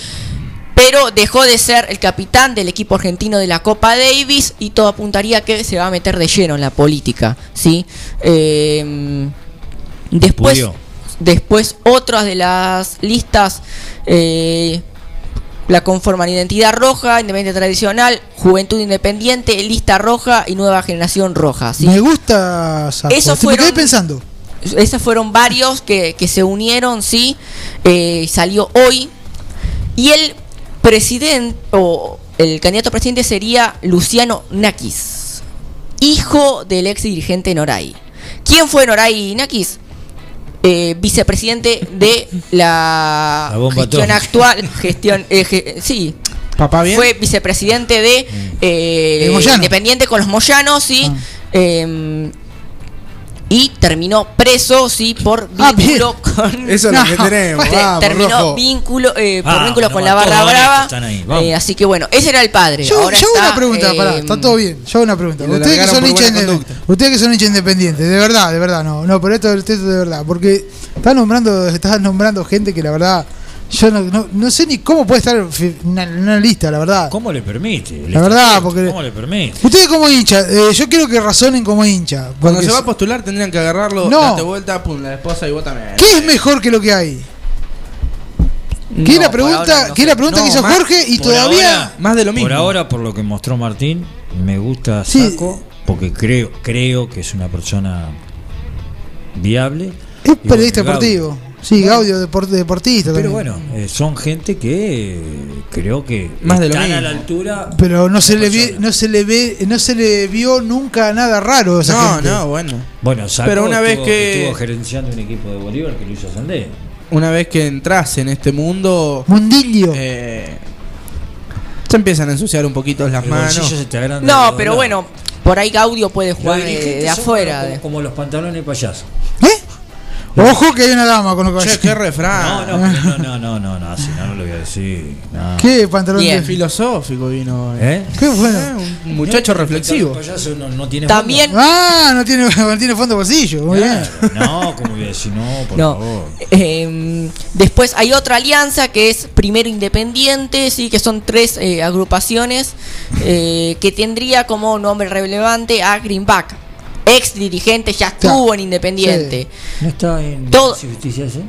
Pero dejó de ser el capitán del equipo argentino de la Copa Davis y todo apuntaría que se va a meter de lleno en la política. ¿sí? Eh, después, después, otras de las listas eh, la conforman Identidad Roja, Independiente Tradicional, Juventud Independiente, Lista Roja y Nueva Generación Roja. ¿sí? Me gusta Sí, me quedé fueron- pensando. Esos fueron varios que, que se unieron, sí. Eh, salió hoy. Y el presidente, o el candidato a presidente sería Luciano Nakis, hijo del ex dirigente Noray. ¿Quién fue Noray Nakis? Eh, vicepresidente de la, La bomba gestión atómica. actual. Gestión, eh, ge- sí, Papá bien. fue vicepresidente de eh, De Moyano. Independiente con los Moyanos, sí. Eh, y terminó preso, sí, por Ah, vínculo con. Eso es lo que tenemos. Vamos, terminó rojo. vínculo, eh, por Ah, vínculo bueno, con la barra brava. están ahí. Eh, así que bueno, ese era el padre. Yo, Ahora yo hago está, una pregunta, eh, pará, está todo bien. Yo hago una pregunta. Ustedes que, son por hinchas buena inde- conducta. ustedes que son hinchas independientes, de verdad, de verdad, no, no, pero esto, esto de verdad, porque estás nombrando, estás nombrando gente que la verdad, yo no, no, no sé ni cómo puede estar una, una lista, la verdad. ¿Cómo le permite? La verdad, porque- ¿Cómo le permite? Ustedes como hincha, eh, yo quiero que razonen como hincha. Cuando se va a postular tendrían que agarrarlo, No. darte vuelta, pum, la esposa y vos también. ¿Qué es mejor que lo que hay? ¿Qué es no, la pregunta, ahora no ¿qué la pregunta No, que hizo más- Jorge y todavía ahora- Más de lo mismo. Por ahora, por lo que mostró Martín, me gusta Sí. Saco, porque creo, creo que es una persona viable. Es periodista deportivo. Sí, Gaudio depor- deportista. Pero también. bueno, eh, son gente que eh, creo que Más de lo están a la altura. Pero no se le vi- no se le ve, no se le vio nunca nada raro a esa No, gente. no, bueno. Bueno, Sacco Pero una vez estuvo, que- estuvo gerenciando un equipo de Bolívar que lo hizo ascender. Una vez que entras en este mundo, Mundillo. eh, se empiezan a ensuciar un poquito las El manos. se te No, pero bueno, por ahí Gaudio puede jugar de, afuera. Como, como los pantalones payasos. Ojo que hay una dama con lo que Che, qué refrán. No, no, no, no, no, no, no, así no, no lo voy a decir. no. ¿Qué pantalón Bien. de filosófico vino. ¿Eh? Qué bueno. un muchacho reflexivo. Payaso no, no tiene También, Ah, no tiene, no tiene fondo bolsillo. Muy bien. fondo. No, como voy a decir, no, por No. favor. eh, después hay otra alianza que es Primero Independiente, sí, que son tres eh, agrupaciones eh, que tendría como nombre relevante a Greenback, ex dirigente, ya estuvo en Independiente. ¿No está en Todo- Defensa y Justicia ese?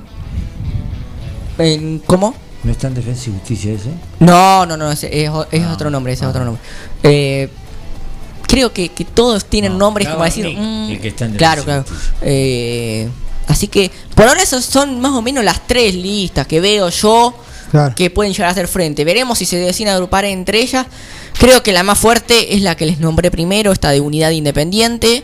En- ¿Cómo? ¿No está en Defensa y Justicia ese? No, no, no, es, es Ah, otro nombre, ese es ah. otro nombre. Eh, creo que, que todos tienen No, nombres como decir. Mm, el que está en claro, claro. Eh, así que por ahora esas son más o menos las tres listas que veo yo Claro. que pueden llegar a hacer frente. Veremos si se deciden agrupar entre ellas. Creo que la más fuerte es la que les nombré primero, esta de unidad independiente.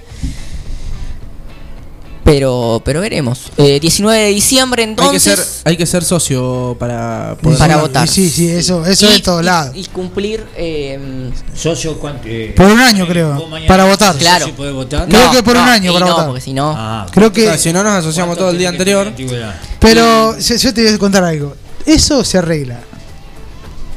Pero, pero veremos. Eh, 19 de diciembre Hay que, entonces. ser, hay que ser socio para poder Para votar. Sí, sí, eso, eso y, de todos y- lados. y cumplir eh, Socio, ¿cuánto? eh, Por un año, eh, creo, para votar. Claro. votar. Creo que por un año para no, votar. porque si no Ah, Creo O sea, que. si no nos asociamos ¿cuánto todo el día anterior. Pero yo yo te voy a contar algo. Eso se arregla.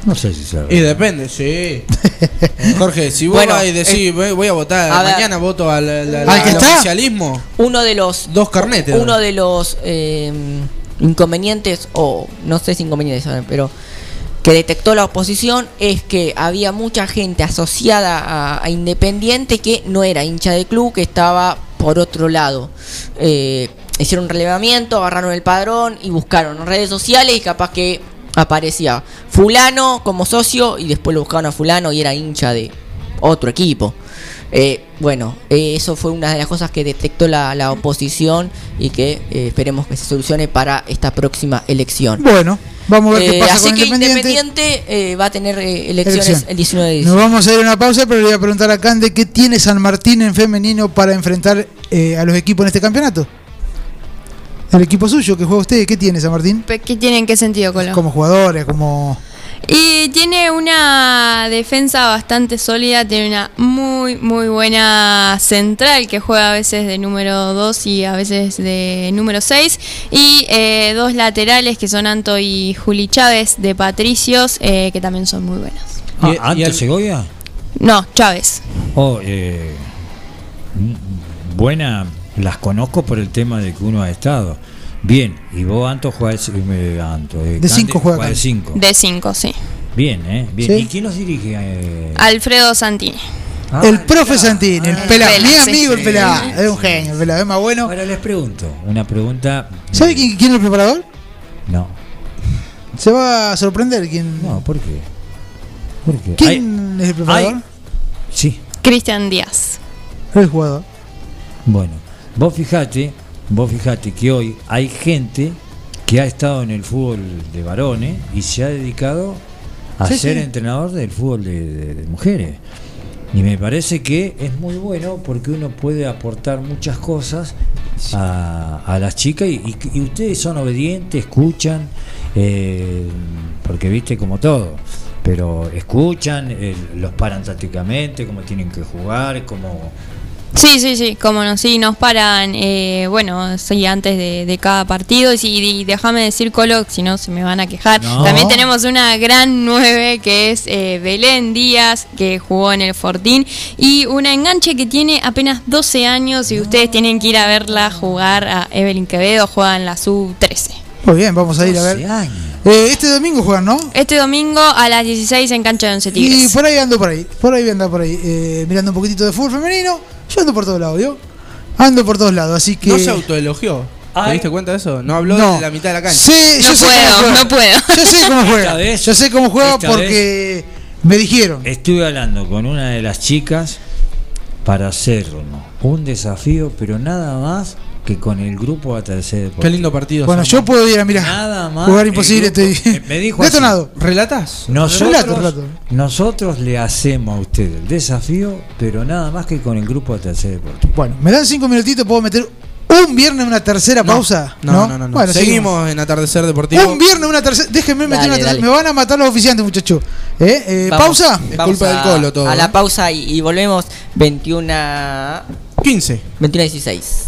No sé si sabe. Y depende, sí. Jorge, si vos Bueno, vas y decís, voy voy a votar, a ver. mañana voto al, al- al- ¿Al que al está? oficialismo, uno de los dos carnetes. uno de los eh, inconvenientes o no sé si inconvenientes pero que detectó la oposición es que había mucha gente asociada a, a Independiente que no era hincha de club que estaba por otro lado Eh, hicieron un relevamiento agarraron el padrón y buscaron en redes sociales y capaz que aparecía fulano como socio y después lo buscaron a fulano y era hincha de otro equipo eh, bueno, eh, eso fue una de las cosas que detectó la, la oposición y que eh, esperemos que se solucione para esta próxima elección. Bueno, vamos a ver qué Eh, pasa así con que Independiente. Independiente va a tener elecciones Elección. el 19 de Nos diciembre. vamos a ir a una pausa, pero le voy a preguntar a Cande qué tiene San Martín en femenino para enfrentar a los equipos en este campeonato. El equipo suyo que juega usted, ¿qué tiene San Martín? ¿Qué tiene en qué sentido, Colo? Como jugadores, como... Y tiene una defensa bastante sólida, tiene una muy, muy buena central que juega a veces de número 2 y a veces de número 6. Y eh, dos laterales que son Anto y Juli Chávez de Patricios, eh, que también son muy buenas. Ah, ¿Antes el- Segovia? No, Chávez. Oh, eh, buena, las conozco por el tema de que uno ha estado. Bien, y vos, Anto, jugás eh, Anto, eh, De Cande, cinco juega de. 5. De 5, sí. Bien, ¿eh? Bien. Sí. ¿Y quién los dirige? eh? Alfredo Santini. Ah, el profe Santini, el pelado, Pela, mi sí. amigo el pelado, es un genio, el pelado, es más bueno. Ahora les pregunto, una pregunta. ¿Sabe quién, quién es el preparador? No, Se va a sorprender quién, no, ¿por qué? ¿Por qué? ¿quién es el preparador. hay- sí, Cristian Díaz. El jugador. bueno, vos fijate, vos fijate que hoy hay gente que ha estado en el fútbol de varones y se ha dedicado a Sí, ser sí. entrenador del fútbol de, de- de mujeres. Y me parece que es muy bueno porque uno puede aportar muchas cosas a, a las chicas y, y- y ustedes son obedientes, escuchan, eh, porque viste como todo, pero escuchan, eh, los paran tácticamente, cómo tienen que jugar, cómo... Sí, sí, sí, como no, sí, nos paran, eh, bueno, sí, antes de, de cada partido. Y, sí, y déjame decir, Colo, si no se me van a quejar. No. También tenemos una gran nueve que es eh, Belén Díaz, que jugó en el Fortín. Y una enganche que tiene apenas 12 años y ustedes tienen que ir a verla jugar a Evelyn Quevedo, juega en la sub-13. Muy bien, vamos a ir a 12 ver. años. Eh, este domingo juegan, ¿no? Este domingo a las 16 en cancha de Once Y Tigres. por ahí ando por ahí, por ahí ando por ahí, eh, mirando un poquito de fútbol femenino. Yo ando por todos lados, ¿yo? Ando por todos lados, así que. No se autoelogió. ¿Te Ay. diste cuenta de eso? No habló No. de la mitad de la cancha. Sí, yo No sé puedo, cómo juega. no puedo. Yo sé cómo juega. Esta vez- yo sé cómo juega porque me dijeron. Estuve hablando con una de las chicas para hacer un desafío, pero nada más que con el grupo Atardecer Deportivo. Qué lindo partido. Bueno, yo puedo ir a mirar. Nada más. Jugar imposible, grupo- estoy. me- dijo así, Detonado. ¿Relatas? Nosotros, Relato, relato. nosotros le hacemos a usted el desafío, pero nada más que con el grupo Atardecer Deportivo. Bueno, me dan cinco minutitos, puedo meter un viernes una tercera pausa. No, no, no. no. Bueno, seguimos, en Atardecer Deportivo. Un viernes una tercera. Déjenme meter Dale, una tercera. Me van a matar los oficiantes, muchachos. ¿Eh? Eh, Vamos, ¿Pausa? vamos a- A la pausa y, y volvemos 21 15. 21 16.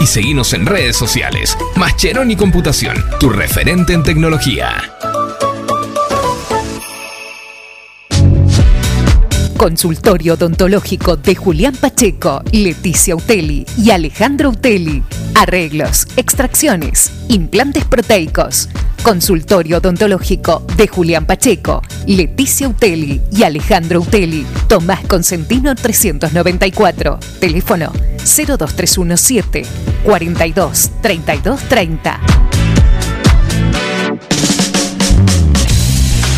y seguinos en redes sociales. Mascheroni Computación, tu referente en tecnología. Consultorio odontológico de Julián Pacheco, Leticia Uteli y Alejandro Uteli. Arreglos, extracciones, implantes proteicos. Consultorio odontológico de Julián Pacheco, Leticia Uteli y Alejandro Uteli. Tomás Consentino 394. Teléfono 02317 42 32 30.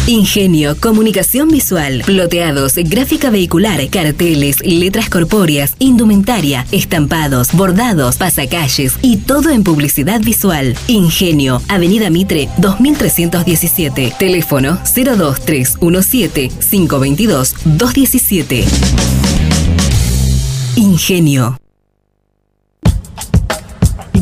Ingenio, comunicación visual, ploteados, gráfica vehicular, carteles, letras corpóreas, indumentaria, estampados, bordados, pasacalles y todo en publicidad visual. Ingenio, Avenida Mitre 2317, teléfono 02317 522 217. Ingenio.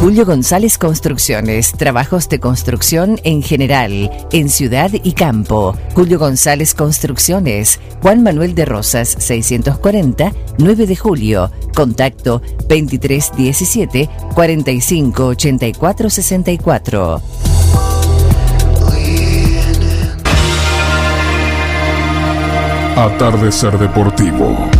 Julio González Construcciones, trabajos de construcción en general, en ciudad y campo. Julio González Construcciones, Juan Manuel de Rosas, 640, 9 de julio. Contacto 2317 4584 64. Atardecer Deportivo.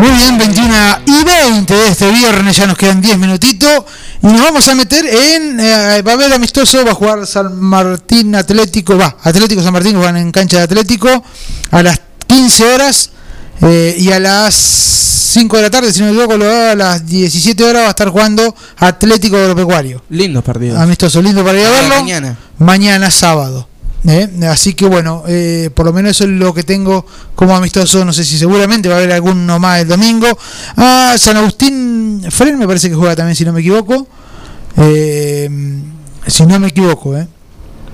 Muy bien, 21 y 20 de este viernes, ya nos quedan 10 minutitos. Y nos vamos a meter en. eh, va a haber amistoso, va a jugar San Martín Atlético, va, Atlético San Martín, van en cancha de Atlético a las 15 horas. eh, y a las 5 de la tarde, si no me equivoco, a las 17 horas va a estar jugando Atlético Agropecuario. Lindos partidos. Amistoso, lindo para ir a verlo. mañana. Mañana sábado. ¿Eh? Así que bueno, eh, por lo menos eso es lo que tengo como amistoso. No sé si seguramente va a haber alguno más el domingo. Ah, San Agustín Fren me parece que juega también, si no me equivoco. Eh, si no me equivoco, ¿eh?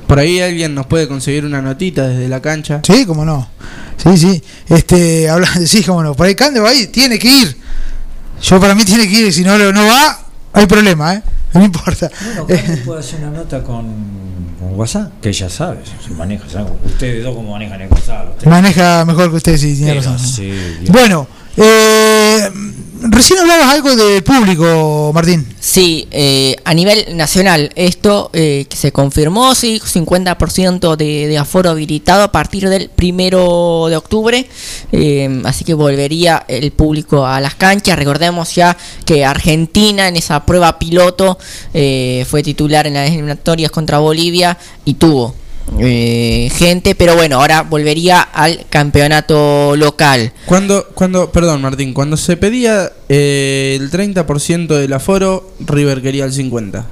Por ahí alguien nos puede conseguir una notita desde la cancha. Sí, cómo no. Sí, sí. Este, habla, sí, cómo no. Por ahí Cande va ahí, tiene que ir. Yo para mí tiene que ir, si no, no va, hay problema, ¿eh? No importa. Bueno, puede hacer una nota con, con WhatsApp, que ella sabe, si maneja, ¿sabe? ustedes dos como manejan el WhatsApp. ustedes- Maneja mejor que usted, sí, tiene razón. sí. Bueno, eh, recién hablabas algo del público, Martín. Sí, eh, a nivel nacional, esto eh, que se confirmó, sí, 50% de, de aforo habilitado a partir del primero de octubre, eh, así que volvería el público a las canchas. Recordemos ya que Argentina en esa prueba piloto eh, fue titular en las eliminatorias contra Bolivia y tuvo eh, gente, pero bueno, ahora volvería al campeonato local. Cuando, cuando, perdón Martín, cuando se pedía eh, el 30% del aforo, River quería el 50%.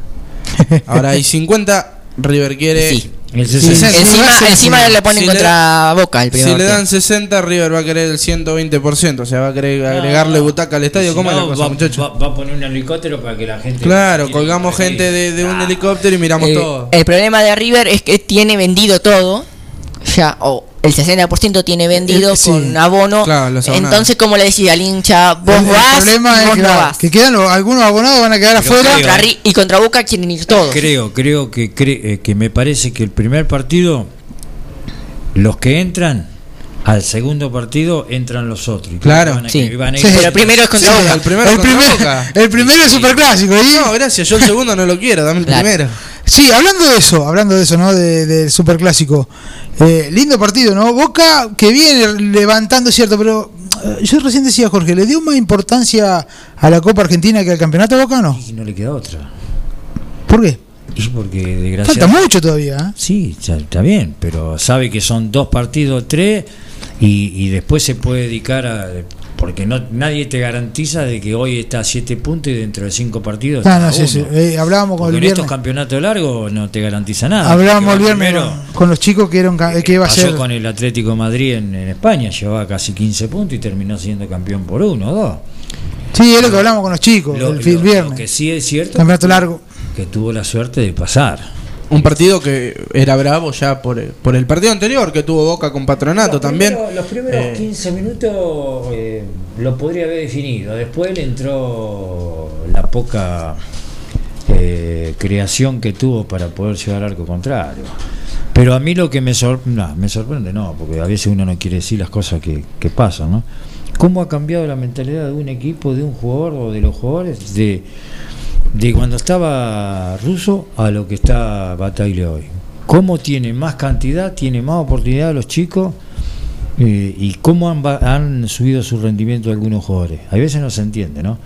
Ahora hay 50, River quiere Sí. El Sí, 60. sí, Encima, encima le ponen Si contra Boca el Si primer le partido. dan 60, River va a querer el 120%, o sea, va a querer agregarle butaca al estadio. Si ¿Cómo es no, la cosa, va, muchachos? va- va a poner un helicóptero para que la gente. Claro, colgamos gente de, de un helicóptero y miramos Eh, todo. El problema de River es que tiene vendido todo. Ya, o el 60% tiene vendido Eh, sí. con abono. Claro, los. Entonces, como le decía al hincha, vos el, el vas, problema es vos no va- vas. que quedan los- algunos abonados van a quedar Pero afuera. Contra y contra Boca quieren ir todos. Creo, creo que cre- eh, que me parece que el primer partido, los que entran, al segundo partido entran los otros. Claro. van a- Sí. que van a Sí. ir- Pero el primero es contra Sí, Boca. el primero el, contra primer- Boca. el primero es superclásico. ¿y? No, gracias, yo el segundo no lo quiero, dame el Claro. primero. Sí, hablando de eso, hablando de eso, ¿no? De- del superclásico. Eh, lindo partido, ¿no? Boca que viene levantando, cierto, pero eh, yo recién decía, Jorge, ¿le dio más importancia a la Copa Argentina que al campeonato Boca o no? Y no le queda otra. ¿Por qué? Y porque Falta desgraciadamente. mucho todavía, ¿eh? Sí, está bien, pero sabe que son dos partidos, tres, y, y después se puede dedicar a. Porque no nadie te garantiza de que hoy está a siete puntos y dentro de cinco partidos. Está no, a sí, sí. Eh, hablábamos con Porque el en estos viernes. campeonatos largos no te garantiza nada. Hablábamos el viernes primero, con, con los chicos que, eran, ca- que iba a pasó ser. con el Atlético de Madrid en, en España, llevaba casi 15 puntos y terminó siendo campeón por uno o dos. Sí, es lo que hablamos con los chicos Lo, el, lo viernes. que sí es cierto Campeonato largo. que tuvo la suerte de pasar. Un partido que era bravo ya por, por el partido anterior que tuvo Boca con Patronato Los también. primeros- los primeros Eh, 15 minutos eh, lo podría haber definido. Después le entró la poca eh, creación que tuvo para poder llegar al arco contrario. Pero a mí lo que me, sor- no, me sorprende, no, porque a veces uno no quiere decir las cosas que, que pasan, ¿no? ¿Cómo ha cambiado la mentalidad de un equipo, de un jugador o de los jugadores de, de cuando estaba Russo a lo que está Bataglia hoy? ¿Cómo tiene más cantidad, tiene más oportunidad los chicos? Eh, y cómo han, han subido su rendimiento algunos jugadores. A veces no se entiende, ¿no?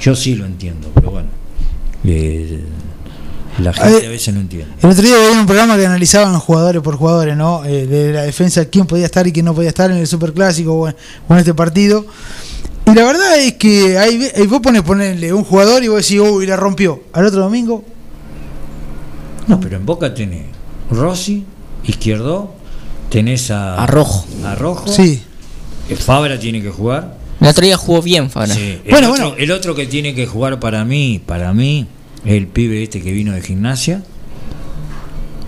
Yo sí lo entiendo, pero bueno. eh, la gente a veces no entiende. El otro día veía un programa que analizaban los jugadores por jugadores, ¿no? Eh, de la defensa, quién podía estar y quién no podía estar en el Superclásico o en, o en este partido. Y la verdad es que ahí, vos pones ponerle un jugador y vos decís, uy, la rompió. Al otro domingo, No, pero en Boca tenés Rossi, Izquierdo, tenés a, A Rojo. A Rojo. sí. Eh, Fabra tiene que jugar. El otro día jugó bien, Fabra. Sí. El, Bueno, otro, bueno. el otro que tiene que jugar para mí, para mí, es el pibe este que vino de gimnasia.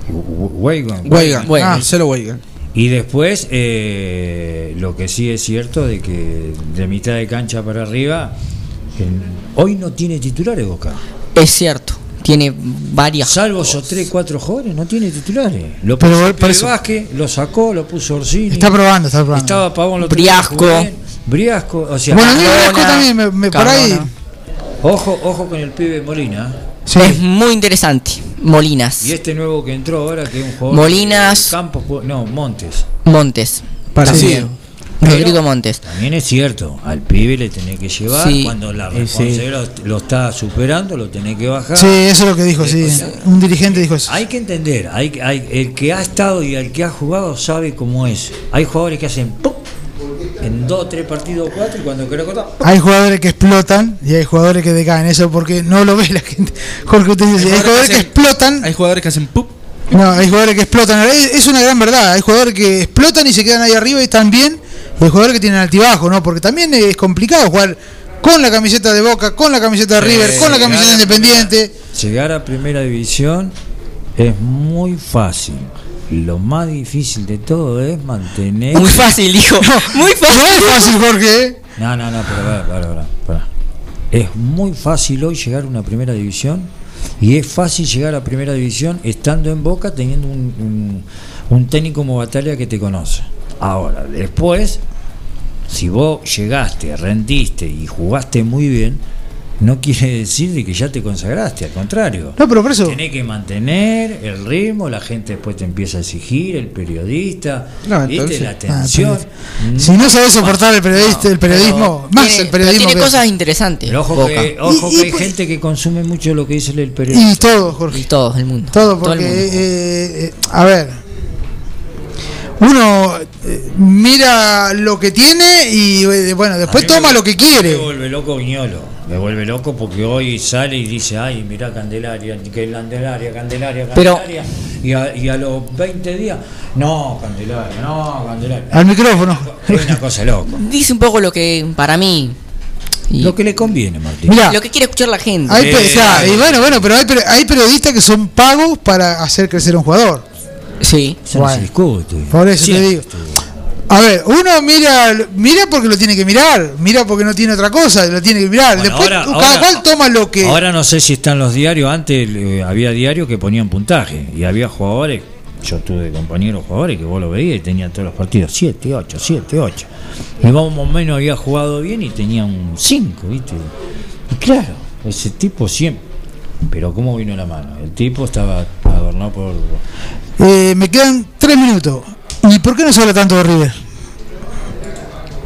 Weigan. Weigan, Bueno. ah, Marcelo Weigan. Y después, eh, lo que sí es cierto de que de mitad de cancha para arriba, hoy no tiene titulares Boca. Es cierto. Tiene varias. Salvo esos 3, 4 jóvenes, no tiene titulares. Lo Pero puso por Pibe eso- Vázquez, lo sacó, lo puso Orsini. está probando, está probando. Estaba Pavón, lo Briasco. Briasco, o sea, bueno, a mí Cardona, Velasco también, me, me- por ahí. Ojo, ojo con el pibe Molina. Sí. Es muy interesante. Molinas. Y este nuevo que entró ahora, que es un jugador. Molinas. Campos, no, Montes. Montes. Parecido. Rodrigo Montes. También es cierto, al pibe le tenés que llevar. Sí. Cuando la Eh, sí. responsabilidad lo está superando, lo tenés que bajar. Sí, eso es lo que dijo, sí. Un dirigente dijo eso. Hay que entender, hay, hay- el que ha estado y el que ha jugado sabe cómo es. Hay jugadores que hacen ¡pum! En dos, tres partidos, cuatro, y cuando quiero cortar. Hay jugadores que explotan y hay jugadores que decaen. Eso porque no lo ve la gente. Jorge, usted dice, hay jugadores que explotan. Hay jugadores que hacen pup No, hay jugadores que explotan. Es, una gran verdad. Hay jugadores que explotan y se quedan ahí arriba y están bien. Y hay jugadores que tienen altibajo, ¿no? Porque también es complicado jugar con la camiseta de Boca, con la camiseta de River, con la camiseta de Independiente. Llegar a primera división es muy fácil. Lo más difícil de todo es mantener. Muy fácil, dijo. Muy fácil. No es fácil, Jorge. No, no, no, pero pará, pará, pará, pará. Es muy fácil hoy llegar a una primera división y es fácil llegar a primera división estando en Boca teniendo un, un- un técnico como Batalla que te conoce. Ahora, después, si vos llegaste, rendiste y jugaste muy bien, no quiere decir de que ya te consagraste, al contrario. No, pero por eso. Tenés que mantener el ritmo, la gente después te empieza a exigir, el periodista, No, entonces- la atención. Si no sabes soportar el periodista, el periodismo, más Tiene- el periodismo. pero tiene que- cosas interesantes. Pero ojo que, ojo Y- que y- hay gente que consume mucho lo que dice el periodista. Y todo, Jorge. Y todo el mundo. Todo, porque, mundo. eh, eh, a ver, uno eh, mira lo que tiene y eh, bueno, después me- toma lo que Me quiere. vuelve loco Viñolo. Me vuelve loco porque hoy sale y dice, ay, mirá Candelaria, que Candelaria, Candelaria, Pero- Candelaria. y, a, y a los 20 días, no, Candelaria, no, Candelaria. Al micrófono. Es una cosa loca. Dice un poco lo que para mí. y Lo que le conviene, Martín. Mira, lo que quiere escuchar la gente. hay, Eh, o sea, y bueno, bueno, pero hay, hay periodistas que son pagos para hacer crecer a un jugador. Sí. Eso no se Bueno. discute. Por eso Siempre te digo. A ver, uno mira, mira porque lo tiene que mirar, mira porque no tiene otra cosa, lo tiene que mirar. Bueno, Después ahora- cada ahora- cual toma lo que. Ahora no sé si están los diarios, antes eh, había diarios que ponían puntaje y había jugadores, yo tuve compañeros jugadores que vos lo veías y tenían todos los partidos 7, 8, 7, 8. Y más o menos había jugado bien y tenía un 5, ¿viste? Y claro, ese tipo siempre... Pero ¿cómo vino la mano? El tipo estaba adornado por... Eh, me quedan tres minutos. ¿Y por qué no se habla tanto de River?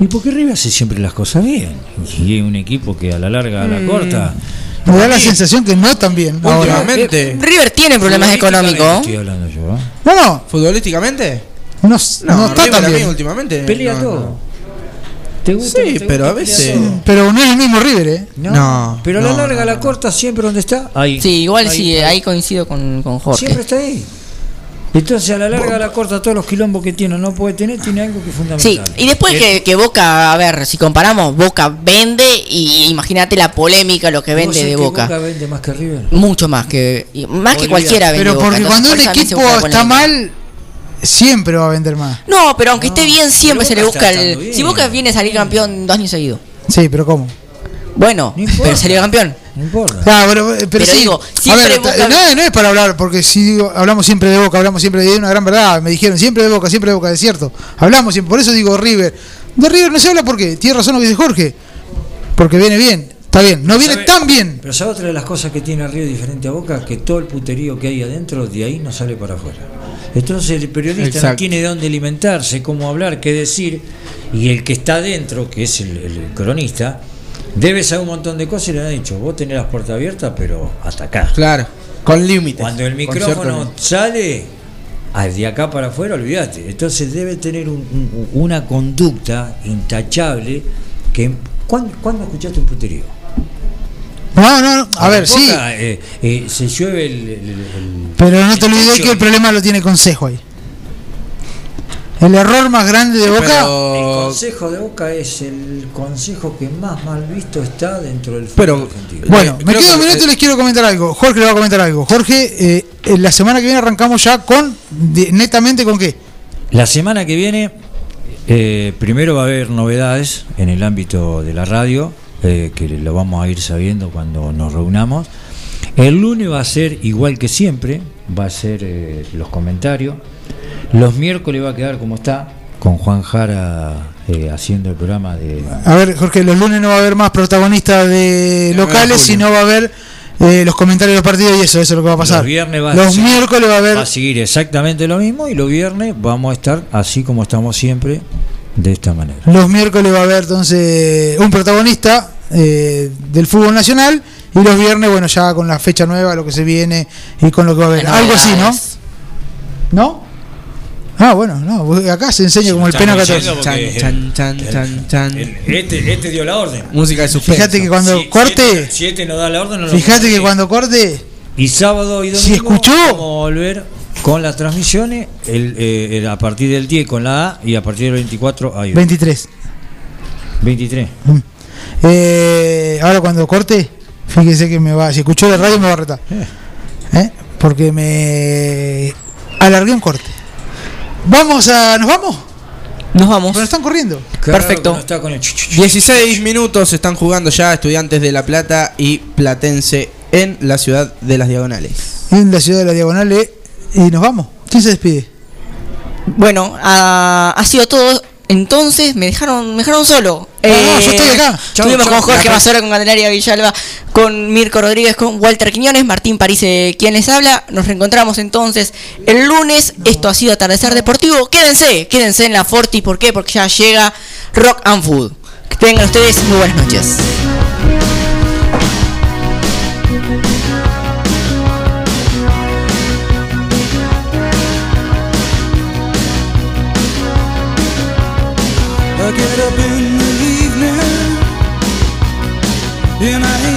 ¿Y por qué River hace siempre las cosas bien? Y es un equipo que a la larga, a la Mm. corta... Me da la sensación que no bien. Ahora. Últimamente. River tiene problemas económicos. Estoy hablando yo, ¿eh? No, no, ¿Futbolísticamente? no, No, no está River bien. últimamente. Pelea no, todo. no. ¿Te gusta? Sí, ¿Te pero gusta? a veces-. Pero no es el mismo River, ¿eh? No, No, pero a la no, larga, no, a la corta, siempre donde está, ahí. Sí, igual Ahí, sí, ahí. ahí coincido con, con Jorge. Siempre está ahí. Entonces, a la larga, a la corta, todos los quilombos que tiene, no puede tener, tiene algo que es Sí, fundamental. y después Eh, que, que Boca, a ver, si comparamos, Boca vende y imagínate la polémica, lo que ¿vos vende de que Boca. vende más que River? Mucho más que más que cualquiera vende Pero Boca, porque entonces cuando por un equipo está mal, siempre va a vender más. No, pero aunque esté bien, siempre se le busca el. bien. Si Boca viene a salir campeón dos años seguidos. Sí, pero ¿cómo? Bueno, No pero salió campeón. No importa. Claro, pero, pero Pero sí. digo, a siempre ver, Boca- ta- no, no es para hablar, porque si digo, hablamos siempre de Boca, hablamos siempre de una gran verdad. Me dijeron siempre de Boca, siempre de Boca, es cierto. Hablamos siempre, por eso digo River. De River no se habla porque tiene razón lo que dice Jorge. Porque viene bien, está bien. No viene ¿Sabe- tan bien. Pero ¿sabes otra de las cosas que tiene River diferente a Boca? Que todo el puterío que hay adentro, de ahí no sale para afuera. Entonces el periodista no Exacto. tiene de dónde alimentarse, cómo hablar, qué decir, y el que está adentro, que es el, el cronista, debe saber un montón de cosas y le han dicho, vos tenés las puertas abiertas, pero hasta acá. Claro, con límites. Cuando el micrófono sale, al de acá para afuera, olvídate. Entonces debe tener un- un- una conducta intachable que... ¿Cuándo, cuándo escuchaste un puterío? No, no, no. A ver, sí. Eh, eh, se llueve el, el- el- Pero no te olvides que el problema lo tiene Consejo ahí. El error más grande de Boca. El consejo de Boca es el consejo que más mal visto está dentro del fútbol Pero- argentino. Bueno, Eh, me quedo un minuto y les quiero comentar algo. Jorge le va a comentar algo. Jorge, eh, la semana que viene arrancamos ya con, de- netamente con qué. La semana que viene, eh, primero va a haber novedades en el ámbito de la radio, eh, que lo vamos a ir sabiendo cuando nos reunamos. El lunes va a ser igual que siempre, va a ser eh, los comentarios. Los miércoles va a quedar como está, con Juan Jara eh, haciendo el programa de... A ver, Jorge, los lunes no va a haber más protagonistas de De locales, sino va a haber eh, los comentarios de los partidos y eso, eso es lo que va a pasar. Los viernes va a Los ser- miércoles va a haber. Va a seguir exactamente lo mismo y los viernes vamos a estar así como estamos siempre, de esta manera. Los miércoles va a haber entonces un protagonista eh, del fútbol nacional y los viernes, bueno, ya con la fecha nueva, lo que se viene y con lo que va a haber. Algo así, ¿no? ¿No? Ah, bueno, no, acá se enseña como el pena 14. Chan, chan, chan, chan, chan. Este, este dio la orden. Música de suspenso. Fíjate que cuando Si- corte, Si este, no da la orden, no lo fíjate que cuando corte, Y sábado y domingo Si escuchó. vamos a volver Con las transmisiones, el, eh, el- a partir del 10 con la A y a partir del 24 hay otro. 23. 23. Eh, ahora cuando corte, fíjese que me va, si escuchó la radio me va a retar. ¿Eh? Porque me alargué un corte. Vamos a, ¿nos vamos? Nos vamos. Pero están corriendo. Perfecto. 16 minutos están jugando ya estudiantes de La Plata y Platense en la ciudad de las Diagonales. En la ciudad de la Diagonal y nos vamos. ¿Quién se despide? Bueno, ha, ha sido todo. Entonces me dejaron, me dejaron solo. Ah, no, yo estoy acá. Chau, Estuvimos chau. con Jorge Basora, con Candelaria Villalba, con Mirko Rodríguez, con Walter Quiñones, Martín París, eh, quien les habla. Nos reencontramos entonces el lunes. Esto ha sido Atardecer Deportivo. Quédense, quédense en la Forti. ¿Por qué? Porque ya llega Rock and Food. Que tengan ustedes muy buenas noches. I get up and I